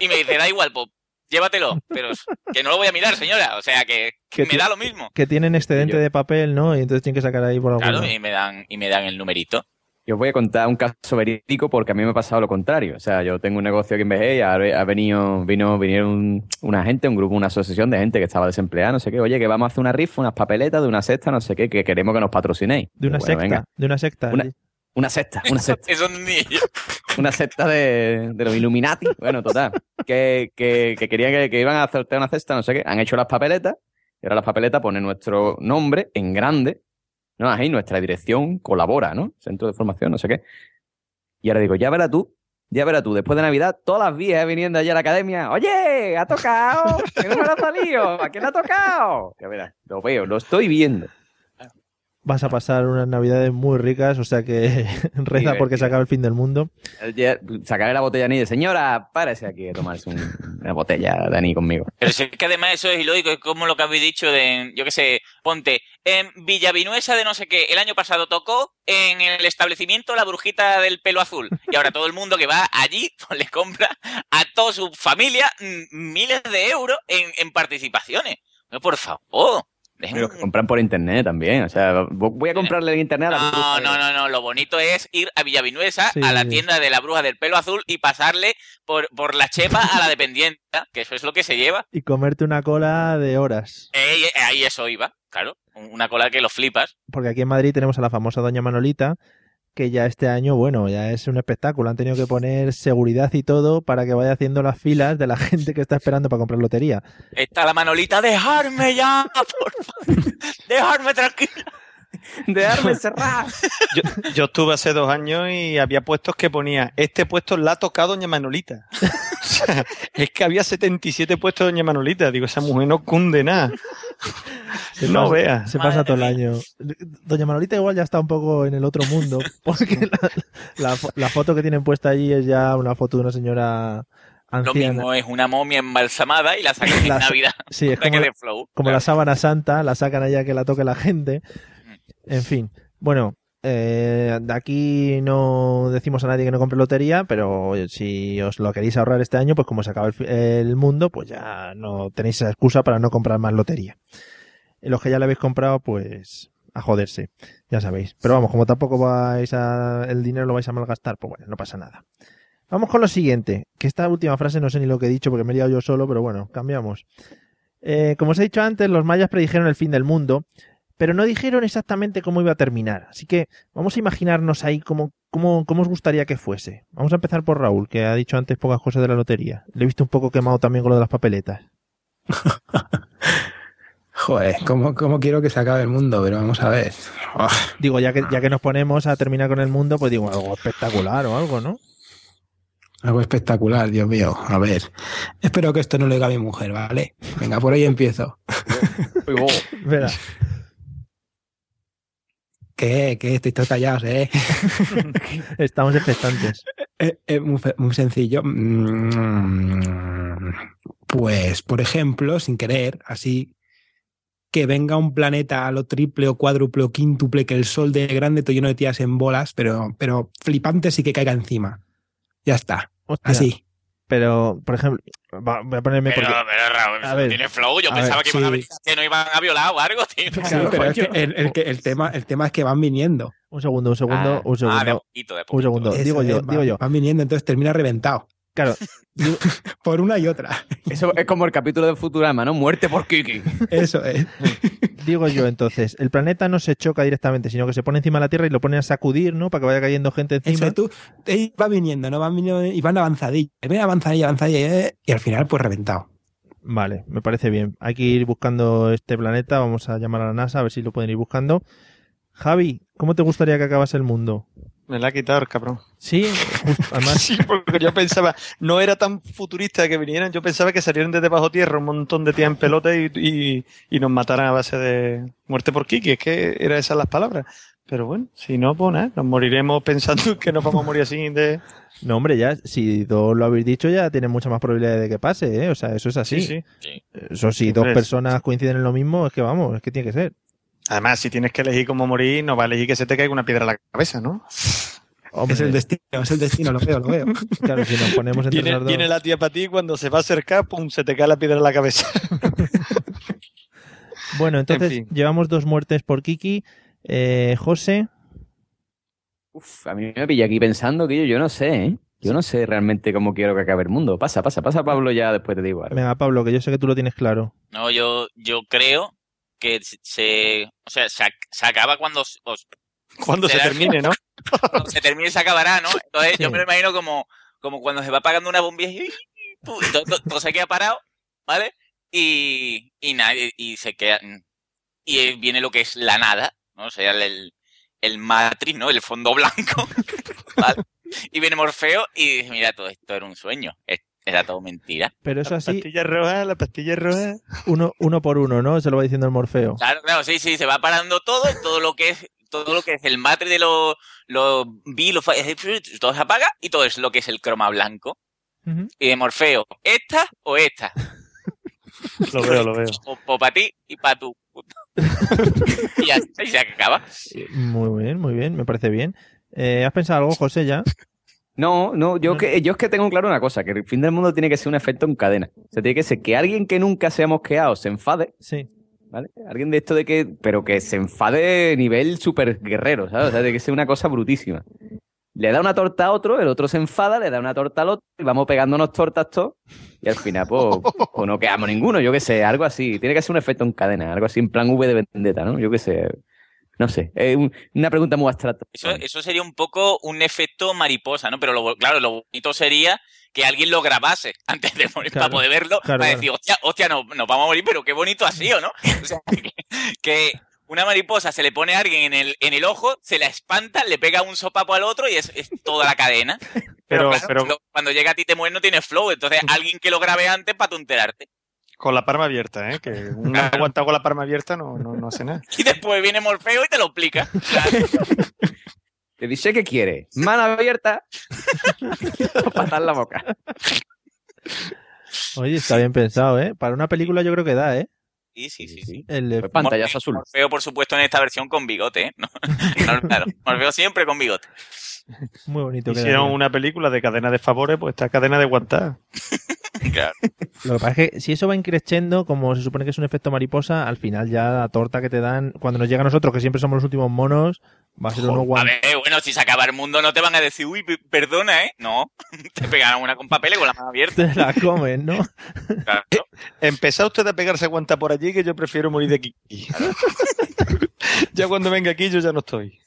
Y me dice, da igual, pues llévatelo. Pero que no lo voy a mirar, señora. O sea, que, me da lo mismo. Que tienen excedente de papel, ¿no? Y entonces tienen que sacar ahí por algún Claro, lado. y me dan, y me dan el numerito. Yo os voy a contar un caso verídico porque a mí me ha pasado lo contrario. O sea, yo tengo un negocio aquí en Vejez y ha, ha venido, vino, vinieron una gente, un grupo, una asociación de gente que estaba desempleada, no sé qué. Oye, que vamos a hacer una rifa, unas papeletas de una cesta, no sé qué, que queremos que nos patrocinéis. De una Bueno, secta, venga. de una secta. Una, una secta, una [laughs] secta. Eso ni una secta de, de los Illuminati. Bueno, total. Que, que, que querían que, que iban a sortear una cesta, no sé qué. Han hecho las papeletas y ahora las papeletas ponen nuestro nombre en grande. No, ahí nuestra dirección colabora, ¿no? Centro de formación, no sé qué. Y ahora digo, ya verás tú, ya verás tú, después de Navidad, todas las vías viniendo allá a la academia. Oye, ha tocado, que no me lo ha salido, ¿a quién ha tocado? Ya verás, lo veo, lo estoy viendo. Vas a pasar unas navidades muy ricas, o sea que [laughs] reza porque se acaba el fin del mundo. Sacaré la botella ni de señora, párese aquí a tomarse un- una botella de anís conmigo. Pero si es que además eso es ilógico, es como lo que habéis dicho de, yo qué sé, ponte, en Villavinuesa de no sé qué, el año pasado tocó en el establecimiento la brujita del pelo azul. Y ahora todo el mundo que va allí pues, le compra a toda su familia miles de euros en, en participaciones. No, por favor. Pero que compran por internet también. O sea, voy a comprarle en internet a la No, bruja. no, no, no. Lo bonito es ir a Villavinuesa, Sí, a la tienda de la bruja del pelo azul y pasarle por, por la chepa a la dependienta, que eso es lo que se lleva. Y comerte una cola de horas. Eh, eh, ahí eso iba, claro. Una cola que lo flipas. Porque aquí en Madrid tenemos a la famosa Doña Manolita, que ya este año, bueno, ya es un espectáculo. Han tenido que poner seguridad y todo para que vaya haciendo las filas de la gente que está esperando para comprar lotería. Está la manolita, dejarme ya, por favor. Dejarme tranquila. Dejarme cerrar. Yo, yo estuve hace dos años y había puestos que ponía, este puesto la ha tocado Doña Manolita. [laughs] O sea, es que había 77 puestos de Doña Manolita. Digo, esa mujer no cunde nada. Se no pasa, veas. Se pasa todo el año. Doña Manolita igual ya está un poco en el otro mundo, [laughs] porque la, la fo- la foto que tienen puesta allí es ya una foto de una señora Lo anciana. mismo es una momia embalsamada y la sacan en [laughs] La- Navidad. Sí, es flow. como la sábana santa, la sacan allá que la toque la gente. En fin. Bueno, eh, de aquí no decimos a nadie que no compre lotería, pero si os lo queréis ahorrar este año, pues como se acaba el, el mundo, pues ya no tenéis esa excusa para no comprar más lotería. Los que ya le habéis comprado, pues a joderse, ya sabéis. Pero vamos, como tampoco vais a, el dinero lo vais a malgastar, pues bueno, no pasa nada. Vamos con lo siguiente, que esta última frase no sé ni lo que he dicho porque me he liado yo solo, pero bueno, cambiamos. Eh, como os he dicho antes, los mayas predijeron el fin del mundo, pero no dijeron exactamente cómo iba a terminar. Así que vamos a imaginarnos ahí cómo, cómo, cómo os gustaría que fuese. Vamos a empezar por Raúl, que ha dicho antes pocas cosas de la lotería. Le he visto un poco quemado también con lo de las papeletas. [laughs] Joder, ¿cómo, cómo quiero que se acabe el mundo? Pero vamos a ver. Oh, Digo, ya que, ya que nos ponemos a terminar con el mundo, pues digo, algo espectacular o algo, ¿no? algo espectacular, Dios mío. A ver. Espero que esto no lo diga mi mujer, ¿vale? Venga, por ahí empiezo. [laughs] Verá. ¿Qué? ¿Qué? Estoy todos callados, ¿eh? [laughs] Estamos expectantes. Es, es muy, muy sencillo. Mm, Pues, por ejemplo, sin querer, así, que venga un planeta a lo triple o cuádruple o quíntuple que el Sol de grande, todo lleno de tías en bolas, pero, pero flipantes y que caiga encima. Ya está. Hostia. Así. Pero, por ejemplo, va- voy a ponerme Pero, porque... pero Raúl, A ver, tiene flow. Yo a pensaba ver, que iban a sí. venir que no iban a violar o algo, tío. Claro, pero es que el, el que el tema, el tema es que van viniendo. Un segundo, un segundo, Ah, un segundo. ah, de poquito, de a un segundo. Eso digo es, yo, digo yo. Van viniendo, entonces termina reventado. Claro, [laughs] Por una y otra. Eso es como el capítulo de Futurama, ¿no? Muerte por Kiki. Eso es. Digo yo entonces, el planeta no se choca directamente, sino que se pone encima de la Tierra y lo pone a sacudir, ¿no? Para que vaya cayendo gente encima. Eso, tú, eh, va viniendo, ¿no? Van viniendo y van avanzadilla. Ven avanzadilla, avanzadilla. eh, Y al final, pues reventado. Vale, me parece bien. Hay que ir buscando este planeta. Vamos a llamar a la NASA a ver si lo pueden ir buscando. Javi, ¿cómo te gustaría que acabase el mundo? Me la ha quitado el cabrón. Sí, justo, además. [laughs] Sí, porque yo pensaba, no era tan futurista que vinieran, yo pensaba que salieran desde bajo tierra un montón de tías en pelota y, y, y nos mataran a base de muerte por Kiki, es que eran esas las palabras. Pero bueno, si no, pues nada, nos moriremos pensando que nos vamos a morir así de... No, hombre, ya, si dos lo habéis dicho, ya tiene mucha más probabilidad de que pase, ¿eh? O sea, eso es así. Sí, sí. Eso si dos personas coinciden en lo mismo, es que vamos, es que tiene que ser. Además, si tienes que elegir cómo morir, no va a elegir que se te caiga una piedra a la cabeza, ¿no? Hombre, Es el destino, es el destino, lo veo, lo veo. Claro, si nos ponemos entre Viene, los dos. viene la tía para ti cuando se va a acercar, pum, se te cae la piedra en la cabeza. [laughs] Bueno, entonces En fin. llevamos dos muertes por Kiki. Eh, José, Uf, a mí me pilla aquí pensando que yo, yo no sé, ¿eh? Yo no sé realmente cómo quiero que acabe el mundo. Pasa, pasa, pasa, Pablo, ya después te digo algo. venga, Pablo, que yo sé que tú lo tienes claro. No, yo, yo creo que se- o sea, se, se acaba cuando os- os- Cuando se termine, ¿no? cuando se termine se acabará, ¿no? [laughs] Entonces yo me lo imagino como, como cuando se va apagando una bombilla y, todo, todo- todo se queda parado, ¿vale? Y, y nadie, y se queda, y viene lo que es la nada, ¿no? O sea, el, el matriz, ¿no? El fondo blanco, [laughs] ¿vale? Y viene Morfeo y dice, mira, todo esto era un sueño, era todo mentira. Pero eso La así, pastilla roja, la pastilla roja. uno, uno por uno, ¿no? Se lo va diciendo el Morfeo. Claro, claro, sí, sí, se va parando todo, todo lo que es, todo lo que es el matre de los, los bi, los fa- todo se apaga y todo es lo que es el croma blanco. Y de Morfeo, ¿esta o esta? [laughs] Lo veo, lo veo. O, para ti y para tú. [laughs] y ya está, y se acaba. Muy bien, muy bien, me parece bien. Eh, ¿Has pensado algo, José, ya? No, no, yo, que, yo es que tengo claro una cosa, que el fin del mundo tiene que ser un efecto en cadena. O sea, tiene que ser que alguien que nunca se ha mosqueado se enfade, Sí. ¿vale? Alguien de esto de que, pero que se enfade nivel super guerrero, ¿sabes? O sea, de que sea una cosa brutísima. Le da una torta a otro, el otro se enfada, le da una torta al otro, y vamos pegándonos tortas todos, y al final, pues, [laughs] pues no quedamos ninguno, yo qué sé, algo así. Tiene que ser un efecto en cadena, algo así en plan V de vendetta, ¿no? Yo qué sé. No sé, un- una pregunta muy abstracta. Eso, eso sería un poco un efecto mariposa, ¿no? Pero lo, claro, lo bonito sería que alguien lo grabase [laughs] antes de morir Claro, para poder verlo, claro, para decir, hostia, hostia, no, nos vamos a morir, pero qué bonito ha sido, ¿no? [laughs] O sea, que, que una mariposa se le pone a alguien en el, en el ojo, se la espanta, le pega un sopapo al otro y es, es toda la cadena. Pero, claro, pero cuando, llega a ti te mueres no tienes flow, entonces [laughs] alguien que lo grabe antes para enterarte. Con la palma abierta, ¿eh? Que un aguantado con la palma abierta no, no, no hace nada. Y después viene Morfeo y te lo explica. Te [laughs] dice que quiere, mano abierta, [laughs] patar la boca. Oye, está bien pensado, ¿eh? Para una película yo creo que da, ¿eh? Sí, sí, sí. sí. El de- Pues pantallazo azul. Morfeo, por supuesto, en esta versión con bigote, ¿eh? No, [laughs] no, claro. Morfeo siempre con bigote. Muy bonito. Hicieron quedaría. una película de cadena de favores, pues esta cadena de guantar. Claro. Lo que pasa es que si eso va increciendo, como se supone que es un efecto mariposa, al final ya la torta que te dan, cuando nos llega a nosotros, que siempre somos los últimos monos, va a ser uno A guan. ver, bueno, si se acaba el mundo no te van a decir, uy, pe- perdona, ¿eh? No, [laughs] te pegarán una con papel y con la mano abierta. Te la comen, ¿no? Claro. Empezá usted a pegarse guanta por allí que yo prefiero morir de aquí. [laughs] ya cuando venga aquí yo ya no estoy.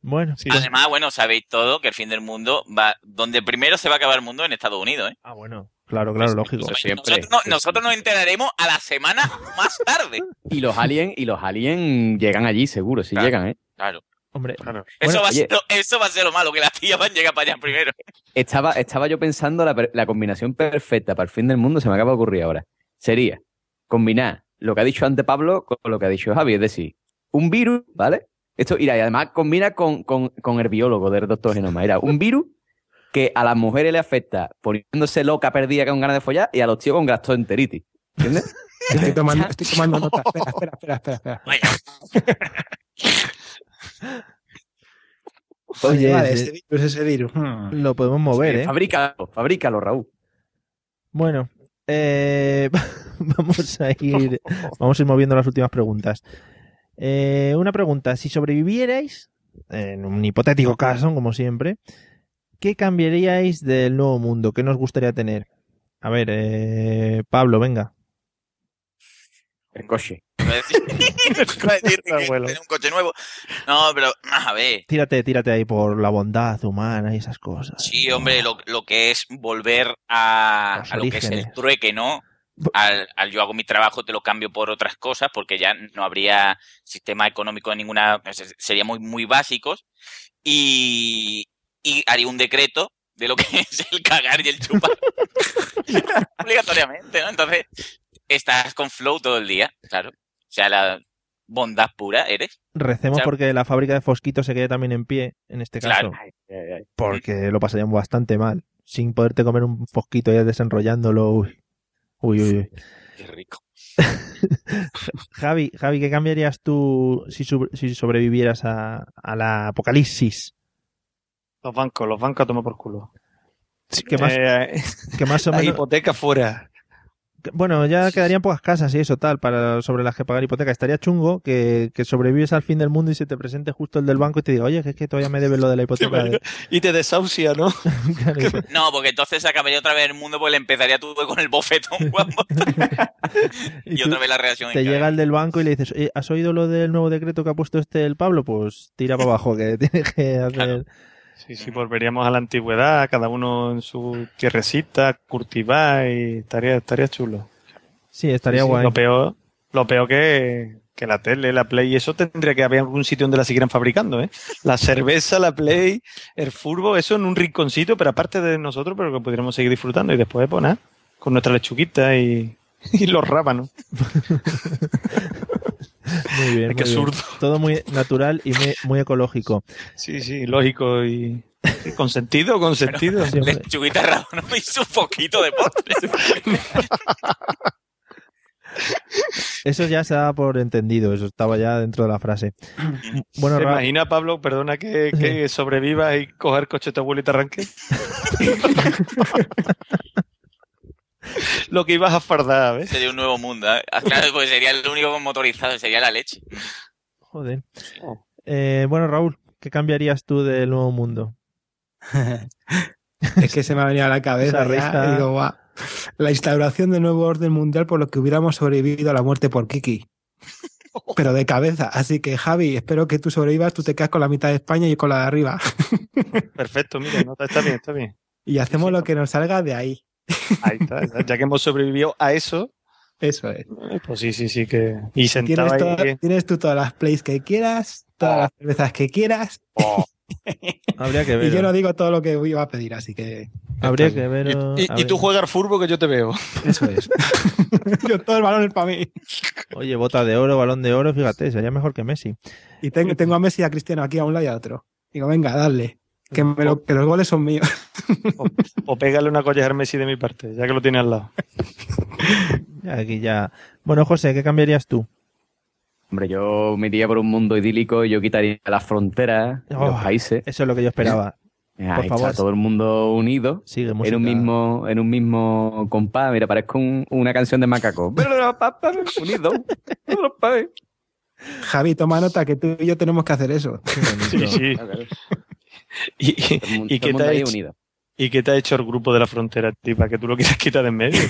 Bueno, Además, bueno, sabéis todo que el fin del mundo va, donde primero se va a acabar el mundo en Estados Unidos, ¿eh? Ah, bueno. Claro, claro, lógico. Nosotros, no- nosotros nos enteraremos a la semana más tarde. [laughs] Y los aliens, y los aliens llegan allí, seguro, si llegan, ¿eh? Claro. Hombre, Eso, va oye. ser lo, eso va a ser lo malo, que las tías van a llegar para allá primero. Estaba, estaba yo pensando la, la combinación perfecta para el fin del mundo, se me acaba de ocurrir ahora. Sería combinar lo que ha dicho antes Pablo con lo que ha dicho Javi, es decir, un virus, ¿vale? Esto, mira, y además combina con, con, con el biólogo del doctor Genoma. Era un virus que a las mujeres le afecta poniéndose loca perdida con ganas de follar y a los tíos con gastroenteritis. ¿Entiendes? [laughs] Estoy tomando, estoy tomando nota. [laughs] Espera, espera, espera, espera. espera. [laughs] Oye, vale, ese- virus, ese virus. Hmm. lo podemos mover, ¿eh? Fabrícalo, fabrícalo, Raúl. Bueno, eh, vamos a ir vamos a ir moviendo las últimas preguntas. Eh, una pregunta, si sobrevivierais, en un hipotético caso, como siempre, ¿qué cambiaríais del nuevo mundo? ¿Qué nos gustaría tener? A ver, eh, Pablo, venga. El coche. [laughs] [laughs] [laughs] Un coche nuevo. No, pero, a ver. Tírate, tírate ahí por la bondad humana y esas cosas. Sí, hombre, lo, lo que es volver a, lo que es el trueque, ¿no? Al, al yo hago mi trabajo, te lo cambio por otras cosas, porque ya no habría sistema económico de ninguna. Sería muy, muy básicos. Y, y haría un decreto de lo que [laughs] es el cagar y el chupar. [laughs] Obligatoriamente, ¿no? Entonces, estás con flow todo el día, claro. O sea, la bondad pura eres. Recemos O sea, porque la fábrica de Fosquito se quede también en pie, en este caso. Claro. Porque lo pasarían bastante mal. Sin poderte comer un Fosquito ya desenrollándolo. Uy, uy, uy. uy. Qué rico. [laughs] Javi, Javi, ¿qué cambiarías tú si, sobrevivieras a, a la apocalipsis? Los bancos, los bancos a tomar por culo. que más- Eh, que más o [laughs] la menos- hipoteca fuera. Bueno, ya quedarían pocas casas y eso tal para sobre las que pagar hipoteca. Estaría chungo que, que sobrevives al fin del mundo y se te presente justo el del banco y te diga, oye, que es que todavía me debes lo de la hipoteca. de-". [laughs] Y te desahucia, ¿no? [laughs] Claro, y- No, porque entonces se acabaría otra vez el mundo, pues le empezaría tú con el bofetón y, tú otra vez la reacción te llega el del banco y le dices, "Oye, ¿has oído lo del nuevo decreto que ha puesto este el Pablo? Pues tira para abajo, que tiene que hacer... Sí, sí, volveríamos a la antigüedad, cada uno en su tierrecita, cultivar y estaría, estaría chulo. Sí, estaría Sí, sí, guay. Lo peor, lo peor que, que la tele, la Play, y eso tendría que haber algún sitio donde la siguieran fabricando, ¿eh? La cerveza, la Play, el furbo, eso en un rinconcito, pero aparte de nosotros, pero que pudiéramos seguir disfrutando y después, pues nada, con nuestra lechuguita y, [laughs] y los rábanos. [laughs] Muy bien. Todo muy natural y muy, muy ecológico. Sí, sí, lógico y, y con sentido, [laughs] con sentido. Sí. Lechuguita rábano y su poquito de postre. Eso ya se da por entendido, eso estaba ya dentro de la frase. Bueno, ¿Te Ra- imaginas, Pablo, perdona que, que sobrevivas y coger coche de tu abuelo y te arranque? [laughs] [laughs] Lo que ibas a fardar, ¿ves? Sería un nuevo mundo. ¿eh? Ah, Claro, [laughs] pues sería el único motorizado, sería la leche. Joder. Eh, bueno, Raúl, ¿qué cambiarías tú del nuevo mundo? [laughs] Es que se me ha venido a la cabeza. Risa. digo, "Guau". La instauración del nuevo orden mundial por lo que hubiéramos sobrevivido a la muerte por Kiki. Pero de cabeza. Así que, Javi, espero que tú sobrevivas. Tú te quedas con la mitad de España y yo con la de arriba. Perfecto, mira, no, está bien, está bien. Y hacemos lo que nos salga de ahí. Ahí está, ya que hemos sobrevivido a eso, Eso es. pues sí, sí, sí que... Y sentado Tienes, ahí... toda- tienes tú todas las plays que quieras, todas las cervezas que quieras. [laughs] Habría que ver. Y yo no digo todo lo que iba a pedir, así que. Habría que ver. Y, y tú juegas al furbo que yo te veo. Eso es. [laughs] yo todo el balón es para mí. Oye, bota de oro, balón de oro, fíjate, sería mejor que Messi. Y tengo, tengo a Messi y a Cristiano aquí a un lado y a otro. Digo, venga, dale. Que, me lo- que los goles son míos. O pégale una colleja al Messi de mi parte, ya que lo tiene al lado. Aquí ya. Bueno, José, ¿qué cambiarías tú? Hombre, yo me iría por un mundo idílico y yo quitaría las fronteras, Oh, los países. Eso es lo que yo esperaba. Ahí Por está favor. todo el mundo unido Sigue en un mismo en un mismo compás. Mira, parezco un- una canción de macaco. [laughs] Unido. Javi, toma nota que tú y yo tenemos que hacer eso. Sí, sí. [laughs] ¿Y, y- y qué te ha hecho, ¿Y qué te ha hecho el grupo de la frontera, tío, para que tú lo quieras [laughs] quitar de en medio? [laughs]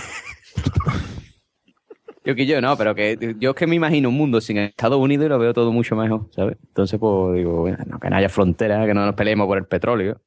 Yo que yo, no, pero que yo es que me imagino un mundo sin Estados Unidos y lo veo todo mucho mejor, ¿sabes? Entonces, pues digo, bueno, no, que no haya fronteras, que no nos peleemos por el petróleo.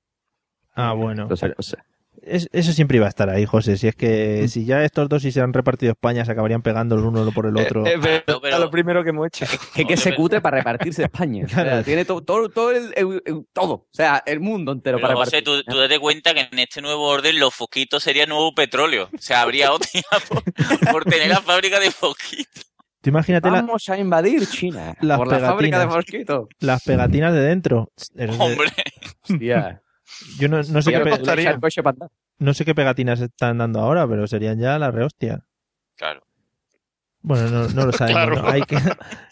Ah, bueno. Esas cosas. Es- eso siempre iba a estar ahí, José. Si es que si ya estos dos si se han repartido España se acabarían pegando el uno por el otro. Es verdad, lo primero que hemos hecho. Que, que se cutre para repartirse España. [laughs] O sea, Claro. tiene todo, todo, todo el, el- el- todo. O sea, el mundo entero Pero para José, repartir. tú, tú date cuenta que en este nuevo orden los fosquitos serían nuevo petróleo. O sea, habría [laughs] otra [laughs] por, por tener la fábrica de fosquitos. Tú imagínate la- Vamos a invadir China las por la fábrica de mosquitos. las pegatinas de dentro. Hombre. Hostia. Yo no, no sé qué costaría. No sé qué pegatinas están dando ahora, pero serían ya la rehostia. Claro. Bueno, no, no lo [laughs] sabemos. Claro. ¿no? Hay que,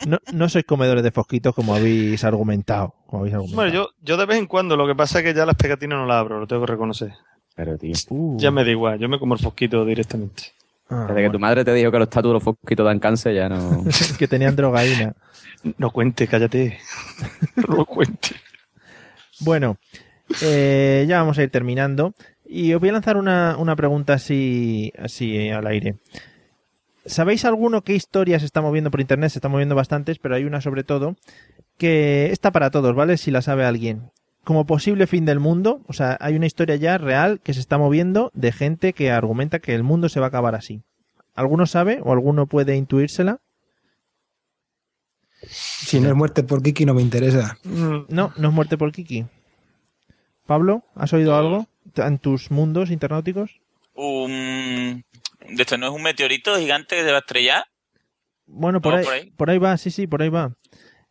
no, no sois comedores de fosquitos como habéis argumentado. Como habéis argumentado. Bueno, yo, yo de vez en cuando, lo que pasa es que ya las pegatinas no las abro, lo tengo que reconocer. Pero, tío. Ya me da igual, yo me como el fosquito directamente. Ah, Desde que tu madre te dijo que los tatuos los fosquitos dan cáncer, ya no. [laughs] que tenían drogaína. No cuente, cállate. [laughs] No lo cuente. Bueno, eh, ya vamos a ir terminando. Y os voy a lanzar una, una pregunta así, así eh, al aire. ¿Sabéis alguno qué historia se está moviendo por internet? Se están moviendo bastantes, pero hay una sobre todo que está para todos, ¿vale? Si la sabe alguien. Como posible fin del mundo, o sea, hay una historia ya real que se está moviendo de gente que argumenta que el mundo se va a acabar así. ¿Alguno sabe o alguno puede intuírsela? Si no es muerte por Kiki, no me interesa. No, no es muerte por Kiki. Pablo, ¿has oído algo en tus mundos internauticos? Un... ¿De esto no es un meteorito gigante que se va a estrellar? Bueno, por, No, ahí, por ahí. por ahí va, sí, sí, por ahí va.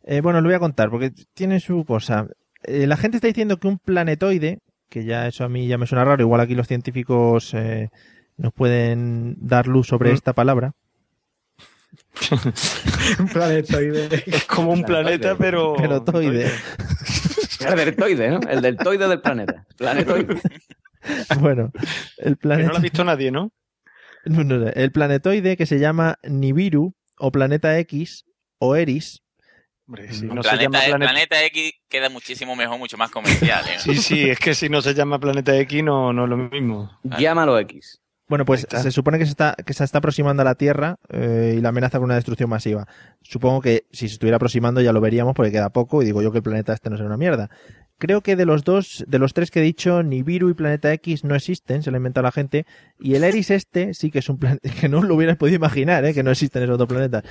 Eh, bueno, lo voy a contar porque tiene su cosa. Eh, la gente está diciendo que un planetoide, que ya eso a mí ya me suena raro, igual aquí los científicos eh, nos pueden dar luz sobre Mm. esta palabra. [laughs] Un planetoide. Es como un planeta, pero. Pelotoide. [laughs] El deltoide, ¿no? El deltoide del planeta. Planetoide. [laughs] bueno, el Que no lo ha planeta, visto nadie, ¿no? no, no, no, el planetoide que se llama Nibiru o Planeta X o Eris. Hombre, si no se planeta, llama planeta. planeta X queda muchísimo mejor, mucho más comercial. ¿eh? Sí, sí, es que si no se llama planeta X no, no es lo mismo. Llámalo X. Bueno, pues se supone que se está, que se está aproximando a la Tierra eh, y la amenaza con una destrucción masiva. Supongo que si se estuviera aproximando ya lo veríamos porque queda poco y digo yo que el planeta este no será una mierda. Creo que de los dos, de los tres que he dicho, Nibiru y Planeta X no existen, se lo ha inventado la gente. Y el Eris este sí que es un planeta, [laughs] que no lo hubieras podido imaginar, ¿eh? que no existen esos dos planetas.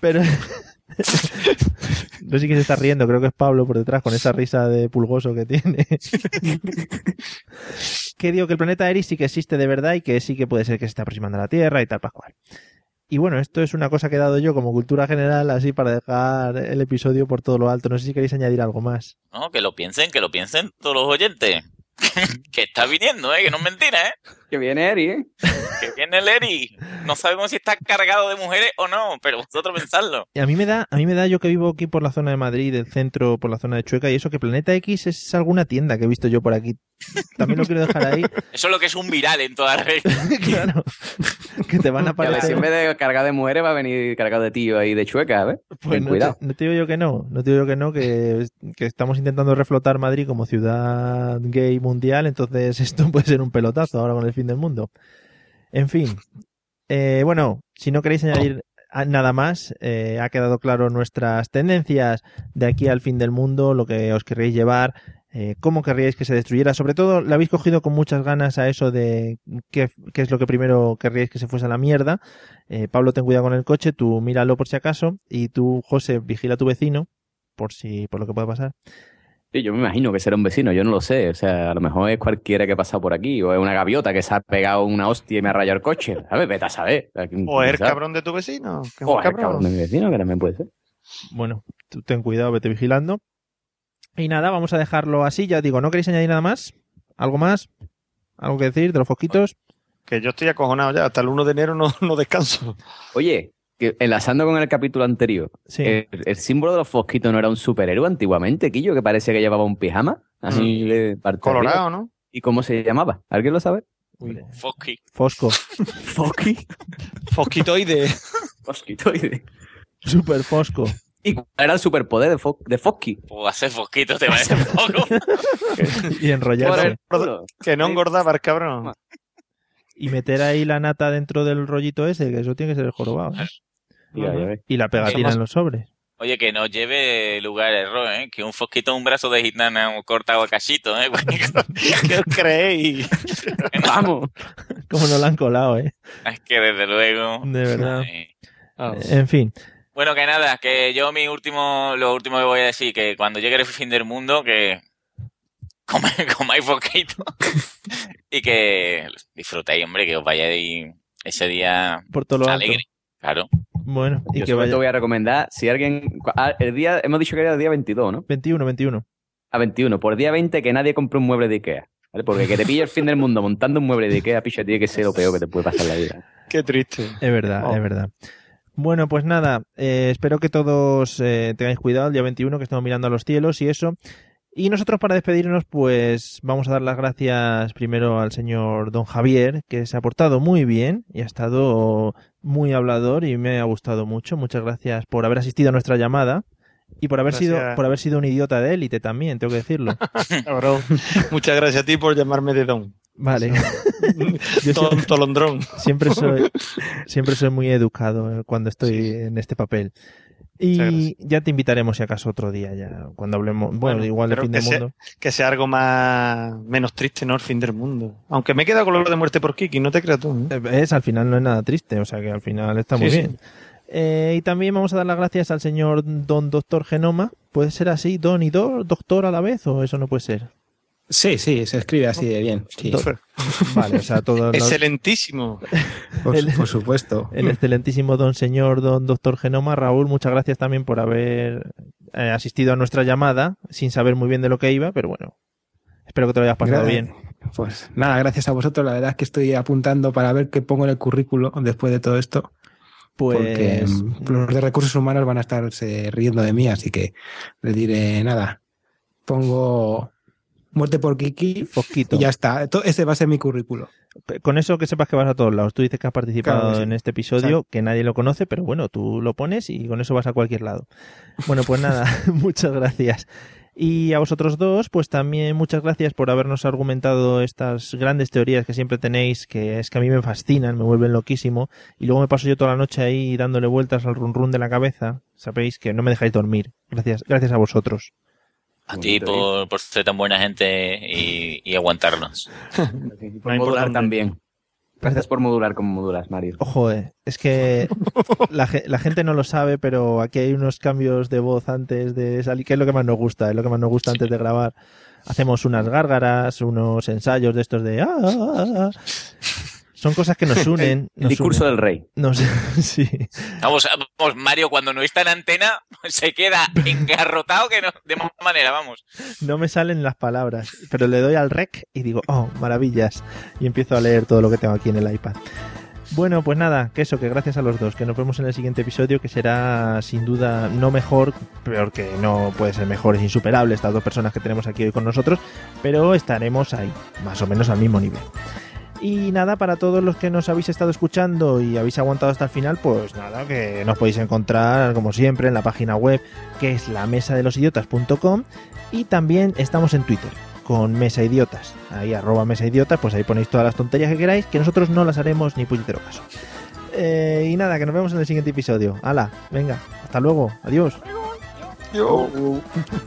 Pero... [laughs] [laughs] no sé quién se está riendo, creo que es Pablo por detrás con esa risa de pulgoso que tiene. [laughs] que digo que el planeta Eris sí que existe de verdad y que sí que puede ser que se esté aproximando a la Tierra y tal, pascual. Y bueno, esto es una cosa que he dado yo como cultura general, así para dejar el episodio por todo lo alto. No sé si queréis añadir algo más. No, que lo piensen, que lo piensen todos los oyentes. [laughs] que está viniendo, ¿eh? Que no es mentira, ¿eh? Que viene Eri, ¿eh? Que viene el Eri. No sabemos si está cargado de mujeres o no, pero vosotros pensadlo. Y a mí me da, a mí me da yo que vivo aquí por la zona de Madrid, del centro, por la zona de Chueca, y eso que Planeta X es alguna tienda que he visto yo por aquí. También lo quiero dejar ahí. [laughs] Eso es lo que es un viral en toda la red. [laughs] claro. Que te van a Que a ver si aparecer. en vez de cargar de mujeres va a venir cargado de tío ahí de chueca, ¿ves? Pues no cuidado. te, no te digo yo que no, no te digo yo que no, que, que estamos intentando reflotar Madrid como ciudad gay mundial, entonces [laughs] esto puede ser un pelotazo ahora con el fin del mundo. En fin, eh, bueno, si no queréis añadir nada más, eh, ha quedado claro nuestras tendencias de aquí al fin del mundo, lo que os querréis llevar, eh, cómo querríais que se destruyera. Sobre todo, le habéis cogido con muchas ganas a eso de qué, qué es lo que primero querríais que se fuese a la mierda. Eh, Pablo, ten cuidado con el coche, tú míralo por si acaso, y tú, José, vigila a tu vecino, por si, por lo que pueda pasar. Sí, yo me imagino que será un vecino, yo no lo sé. O sea, a lo mejor es cualquiera que pasa por aquí, o es una gaviota que se ha pegado una hostia y me ha rayado el coche. ¿Sabes? Vete a saber. O es el cabrón de tu vecino. que es O es el cabrón de mi vecino, que también puede ser. Bueno, tú ten cuidado, vete vigilando. Y nada, vamos a dejarlo así. Ya digo, ¿no queréis añadir nada más? ¿Algo más? ¿Algo que decir de los fosquitos? Que yo estoy acojonado ya. Hasta el 1 de enero no, no descanso. Oye, que enlazando con el capítulo anterior, Sí. el, el símbolo de los fosquitos no era un superhéroe antiguamente, Quillo, que parecía que llevaba un pijama. Así de parte Colorado, arriba. ¿no? ¿Y cómo se llamaba? ¿Alguien lo sabe? Fosky. Fosco. [laughs] Fosky. Fosquitoide. Fosquitoide. Super Fosco. ¿Y cuál era el superpoder de, Fo- de Fosky? Pues hacer fosquitos te parece poco. [laughs] Y enrollarse. Que no engordaba el cabrón. Y meter ahí la nata dentro del rollito ese, que eso tiene que ser el jorobado. ¿eh? Ya, ya ves. Y la pegatina en los sobres. Oye, que no lleve lugar al error, ¿eh? Que un fosquito un brazo de gitana cortado a cachito, ¿eh? ¿Qué os creéis? Vamos. Como no la han colado, ¿eh? Es que desde luego. De verdad. Sí. En fin. Bueno, que nada, que yo mi último, lo último que voy a decir, que cuando llegue el fin del mundo, que [laughs] come- comáis poquito [laughs] y que disfrutéis, hombre, que os vayáis ese día Por todo lo alto. alegre. Claro. Bueno, y Yo que vaya. voy a recomendar, si alguien... ah, El día, hemos dicho que era el día 22, ¿no? 21, 21. A 21. Por día 20 que nadie compre un mueble de Ikea. ¿vale? Porque que te pille el fin del mundo montando un mueble de Ikea, picha, tiene que ser lo peor que te puede pasar en la vida. [laughs] Qué triste. Es verdad, Oh. es verdad. Bueno, pues nada, eh, espero que todos eh, tengáis cuidado el día 21 que estamos mirando a los cielos y eso. Y nosotros para despedirnos, pues vamos a dar las gracias primero al señor don Javier, que se ha portado muy bien y ha estado muy hablador y me ha gustado mucho. Muchas gracias por haber asistido a nuestra llamada y por haber sido por haber sido un idiota de élite también, tengo que decirlo. [laughs] Cabrón. Muchas gracias a ti por llamarme de Don. Vale. [laughs] Yo siempre- Tolondrón. Siempre soy, [laughs] siempre soy muy educado cuando estoy en este papel. Y ya te invitaremos si acaso otro día, ya cuando hablemos, bueno, igual de pero fin del sea- mundo. que sea algo más menos triste, ¿no? El fin del mundo. Aunque me he quedado con lo de muerte por Kiki, no te creas tú. ¿eh? Es, al final no es nada triste, o sea que al final está muy sí. bien. Eh, y también vamos a dar las gracias al señor Don Doctor Genoma. ¿Puede ser así, Don y Do, Doctor a la vez, o eso no puede ser? Sí, sí, se escribe así de bien. sí. Do- Vale, o sea, todo. [laughs] Excelentísimo. Por, El- por supuesto. El excelentísimo don señor, don doctor Genoma. Raúl, muchas gracias también por haber eh, asistido a nuestra llamada, sin saber muy bien de lo que iba, pero bueno, espero que te lo hayas pasado bien. Pues nada, gracias a vosotros. La verdad es que estoy apuntando para ver qué pongo en el currículo después de todo esto. Pues Porque los de recursos humanos van a estarse riendo de mí, así que les diré nada. Pongo muerte por Kiki Fosquito. y ya está. Ese va a ser mi currículo. Con eso que sepas que vas a todos lados. Tú dices que has participado Claro que sí. en este episodio, que nadie lo conoce, pero bueno, tú lo pones y con eso vas a cualquier lado. Bueno, pues nada, [laughs] [laughs] muchas gracias. Y a vosotros dos, pues también muchas gracias por habernos argumentado estas grandes teorías que siempre tenéis, que es que a mí me fascinan, me vuelven loquísimo, y luego me paso yo toda la noche ahí dándole vueltas al run run de la cabeza. Sabéis que no me dejáis dormir. Gracias, gracias a vosotros. A ti por, por ser tan buena gente y, y aguantarnos. [laughs] Por modular también. Gracias por modular como modulas, Mario. Ojo, eh, es que [laughs] la, la gente no lo sabe, pero aquí hay unos cambios de voz antes de salir, que es lo que más nos gusta, es lo que más nos gusta antes de grabar. Hacemos unas gárgaras, unos ensayos de estos de... "Ah, ah, ah, ah". Son cosas que nos [laughs] unen. El nos discurso unen. del rey. Nos- [laughs] sí. Vamos, vamos, Mario, cuando no está en antena, se queda engarrotado que no, de mala manera, vamos. No me salen las palabras, pero le doy al rec y digo, oh, maravillas. Y empiezo a leer todo lo que tengo aquí en el iPad. Bueno, pues nada, que eso, que gracias a los dos, que nos vemos en el siguiente episodio, que será sin duda no mejor, peor que no puede ser mejor, es insuperable estas dos personas que tenemos aquí hoy con nosotros, pero estaremos ahí, más o menos al mismo nivel. Y nada, para todos los que nos habéis estado escuchando y habéis aguantado hasta el final, pues nada, que nos podéis encontrar como siempre en la página web que es la mesa de los idiotas.com y también estamos en Twitter con Mesa Idiotas. Ahí arroba Mesa Idiotas, pues ahí ponéis todas las tonterías que queráis, que nosotros no las haremos ni puñetero caso. Eh, y nada, que nos vemos en el siguiente episodio. Hala, venga, hasta luego, adiós. días,